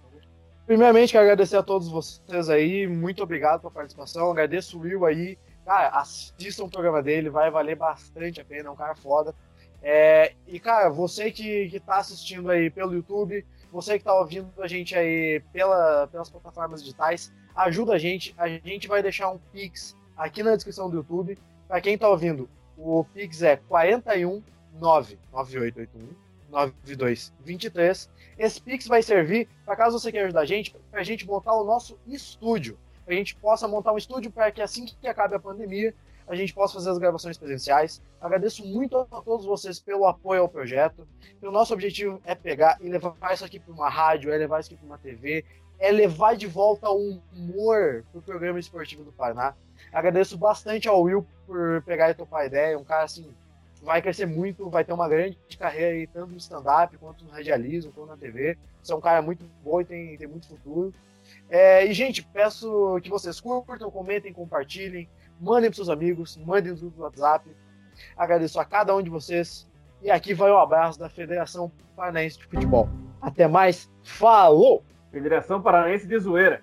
Primeiramente, quero agradecer a todos vocês aí. Muito obrigado pela participação. Agradeço o Will aí. Cara, assistam o programa dele, vai valer bastante a pena. É um cara foda. É, e, cara, você que, que tá assistindo aí pelo YouTube, você que tá ouvindo a gente aí pela, pelas plataformas digitais, ajuda a gente. A gente vai deixar um Pix aqui na descrição do YouTube. Para quem tá ouvindo, o Pix é 41 99881 9223. Esse Pix vai servir para caso você queira ajudar a gente, para a gente montar o nosso estúdio. Para a gente possa montar um estúdio para que assim que acabe a pandemia, a gente possa fazer as gravações presenciais. Agradeço muito a todos vocês pelo apoio ao projeto. O nosso objetivo é pegar e levar isso aqui para uma rádio, é levar isso aqui para uma TV, é levar de volta o humor para o programa esportivo do Paraná. Agradeço bastante ao Will por pegar e topar a ideia. Um cara assim, vai crescer muito, vai ter uma grande carreira aí, tanto no stand-up quanto no radialismo, quanto na TV. Você é um cara muito bom e tem, tem muito futuro. É, e, gente, peço que vocês curtam, comentem, compartilhem mandem para seus amigos, mandem no WhatsApp. Agradeço a cada um de vocês. E aqui vai o abraço da Federação Paranaense de Futebol. Até mais, falou! Federação Paranaense de Zoeira.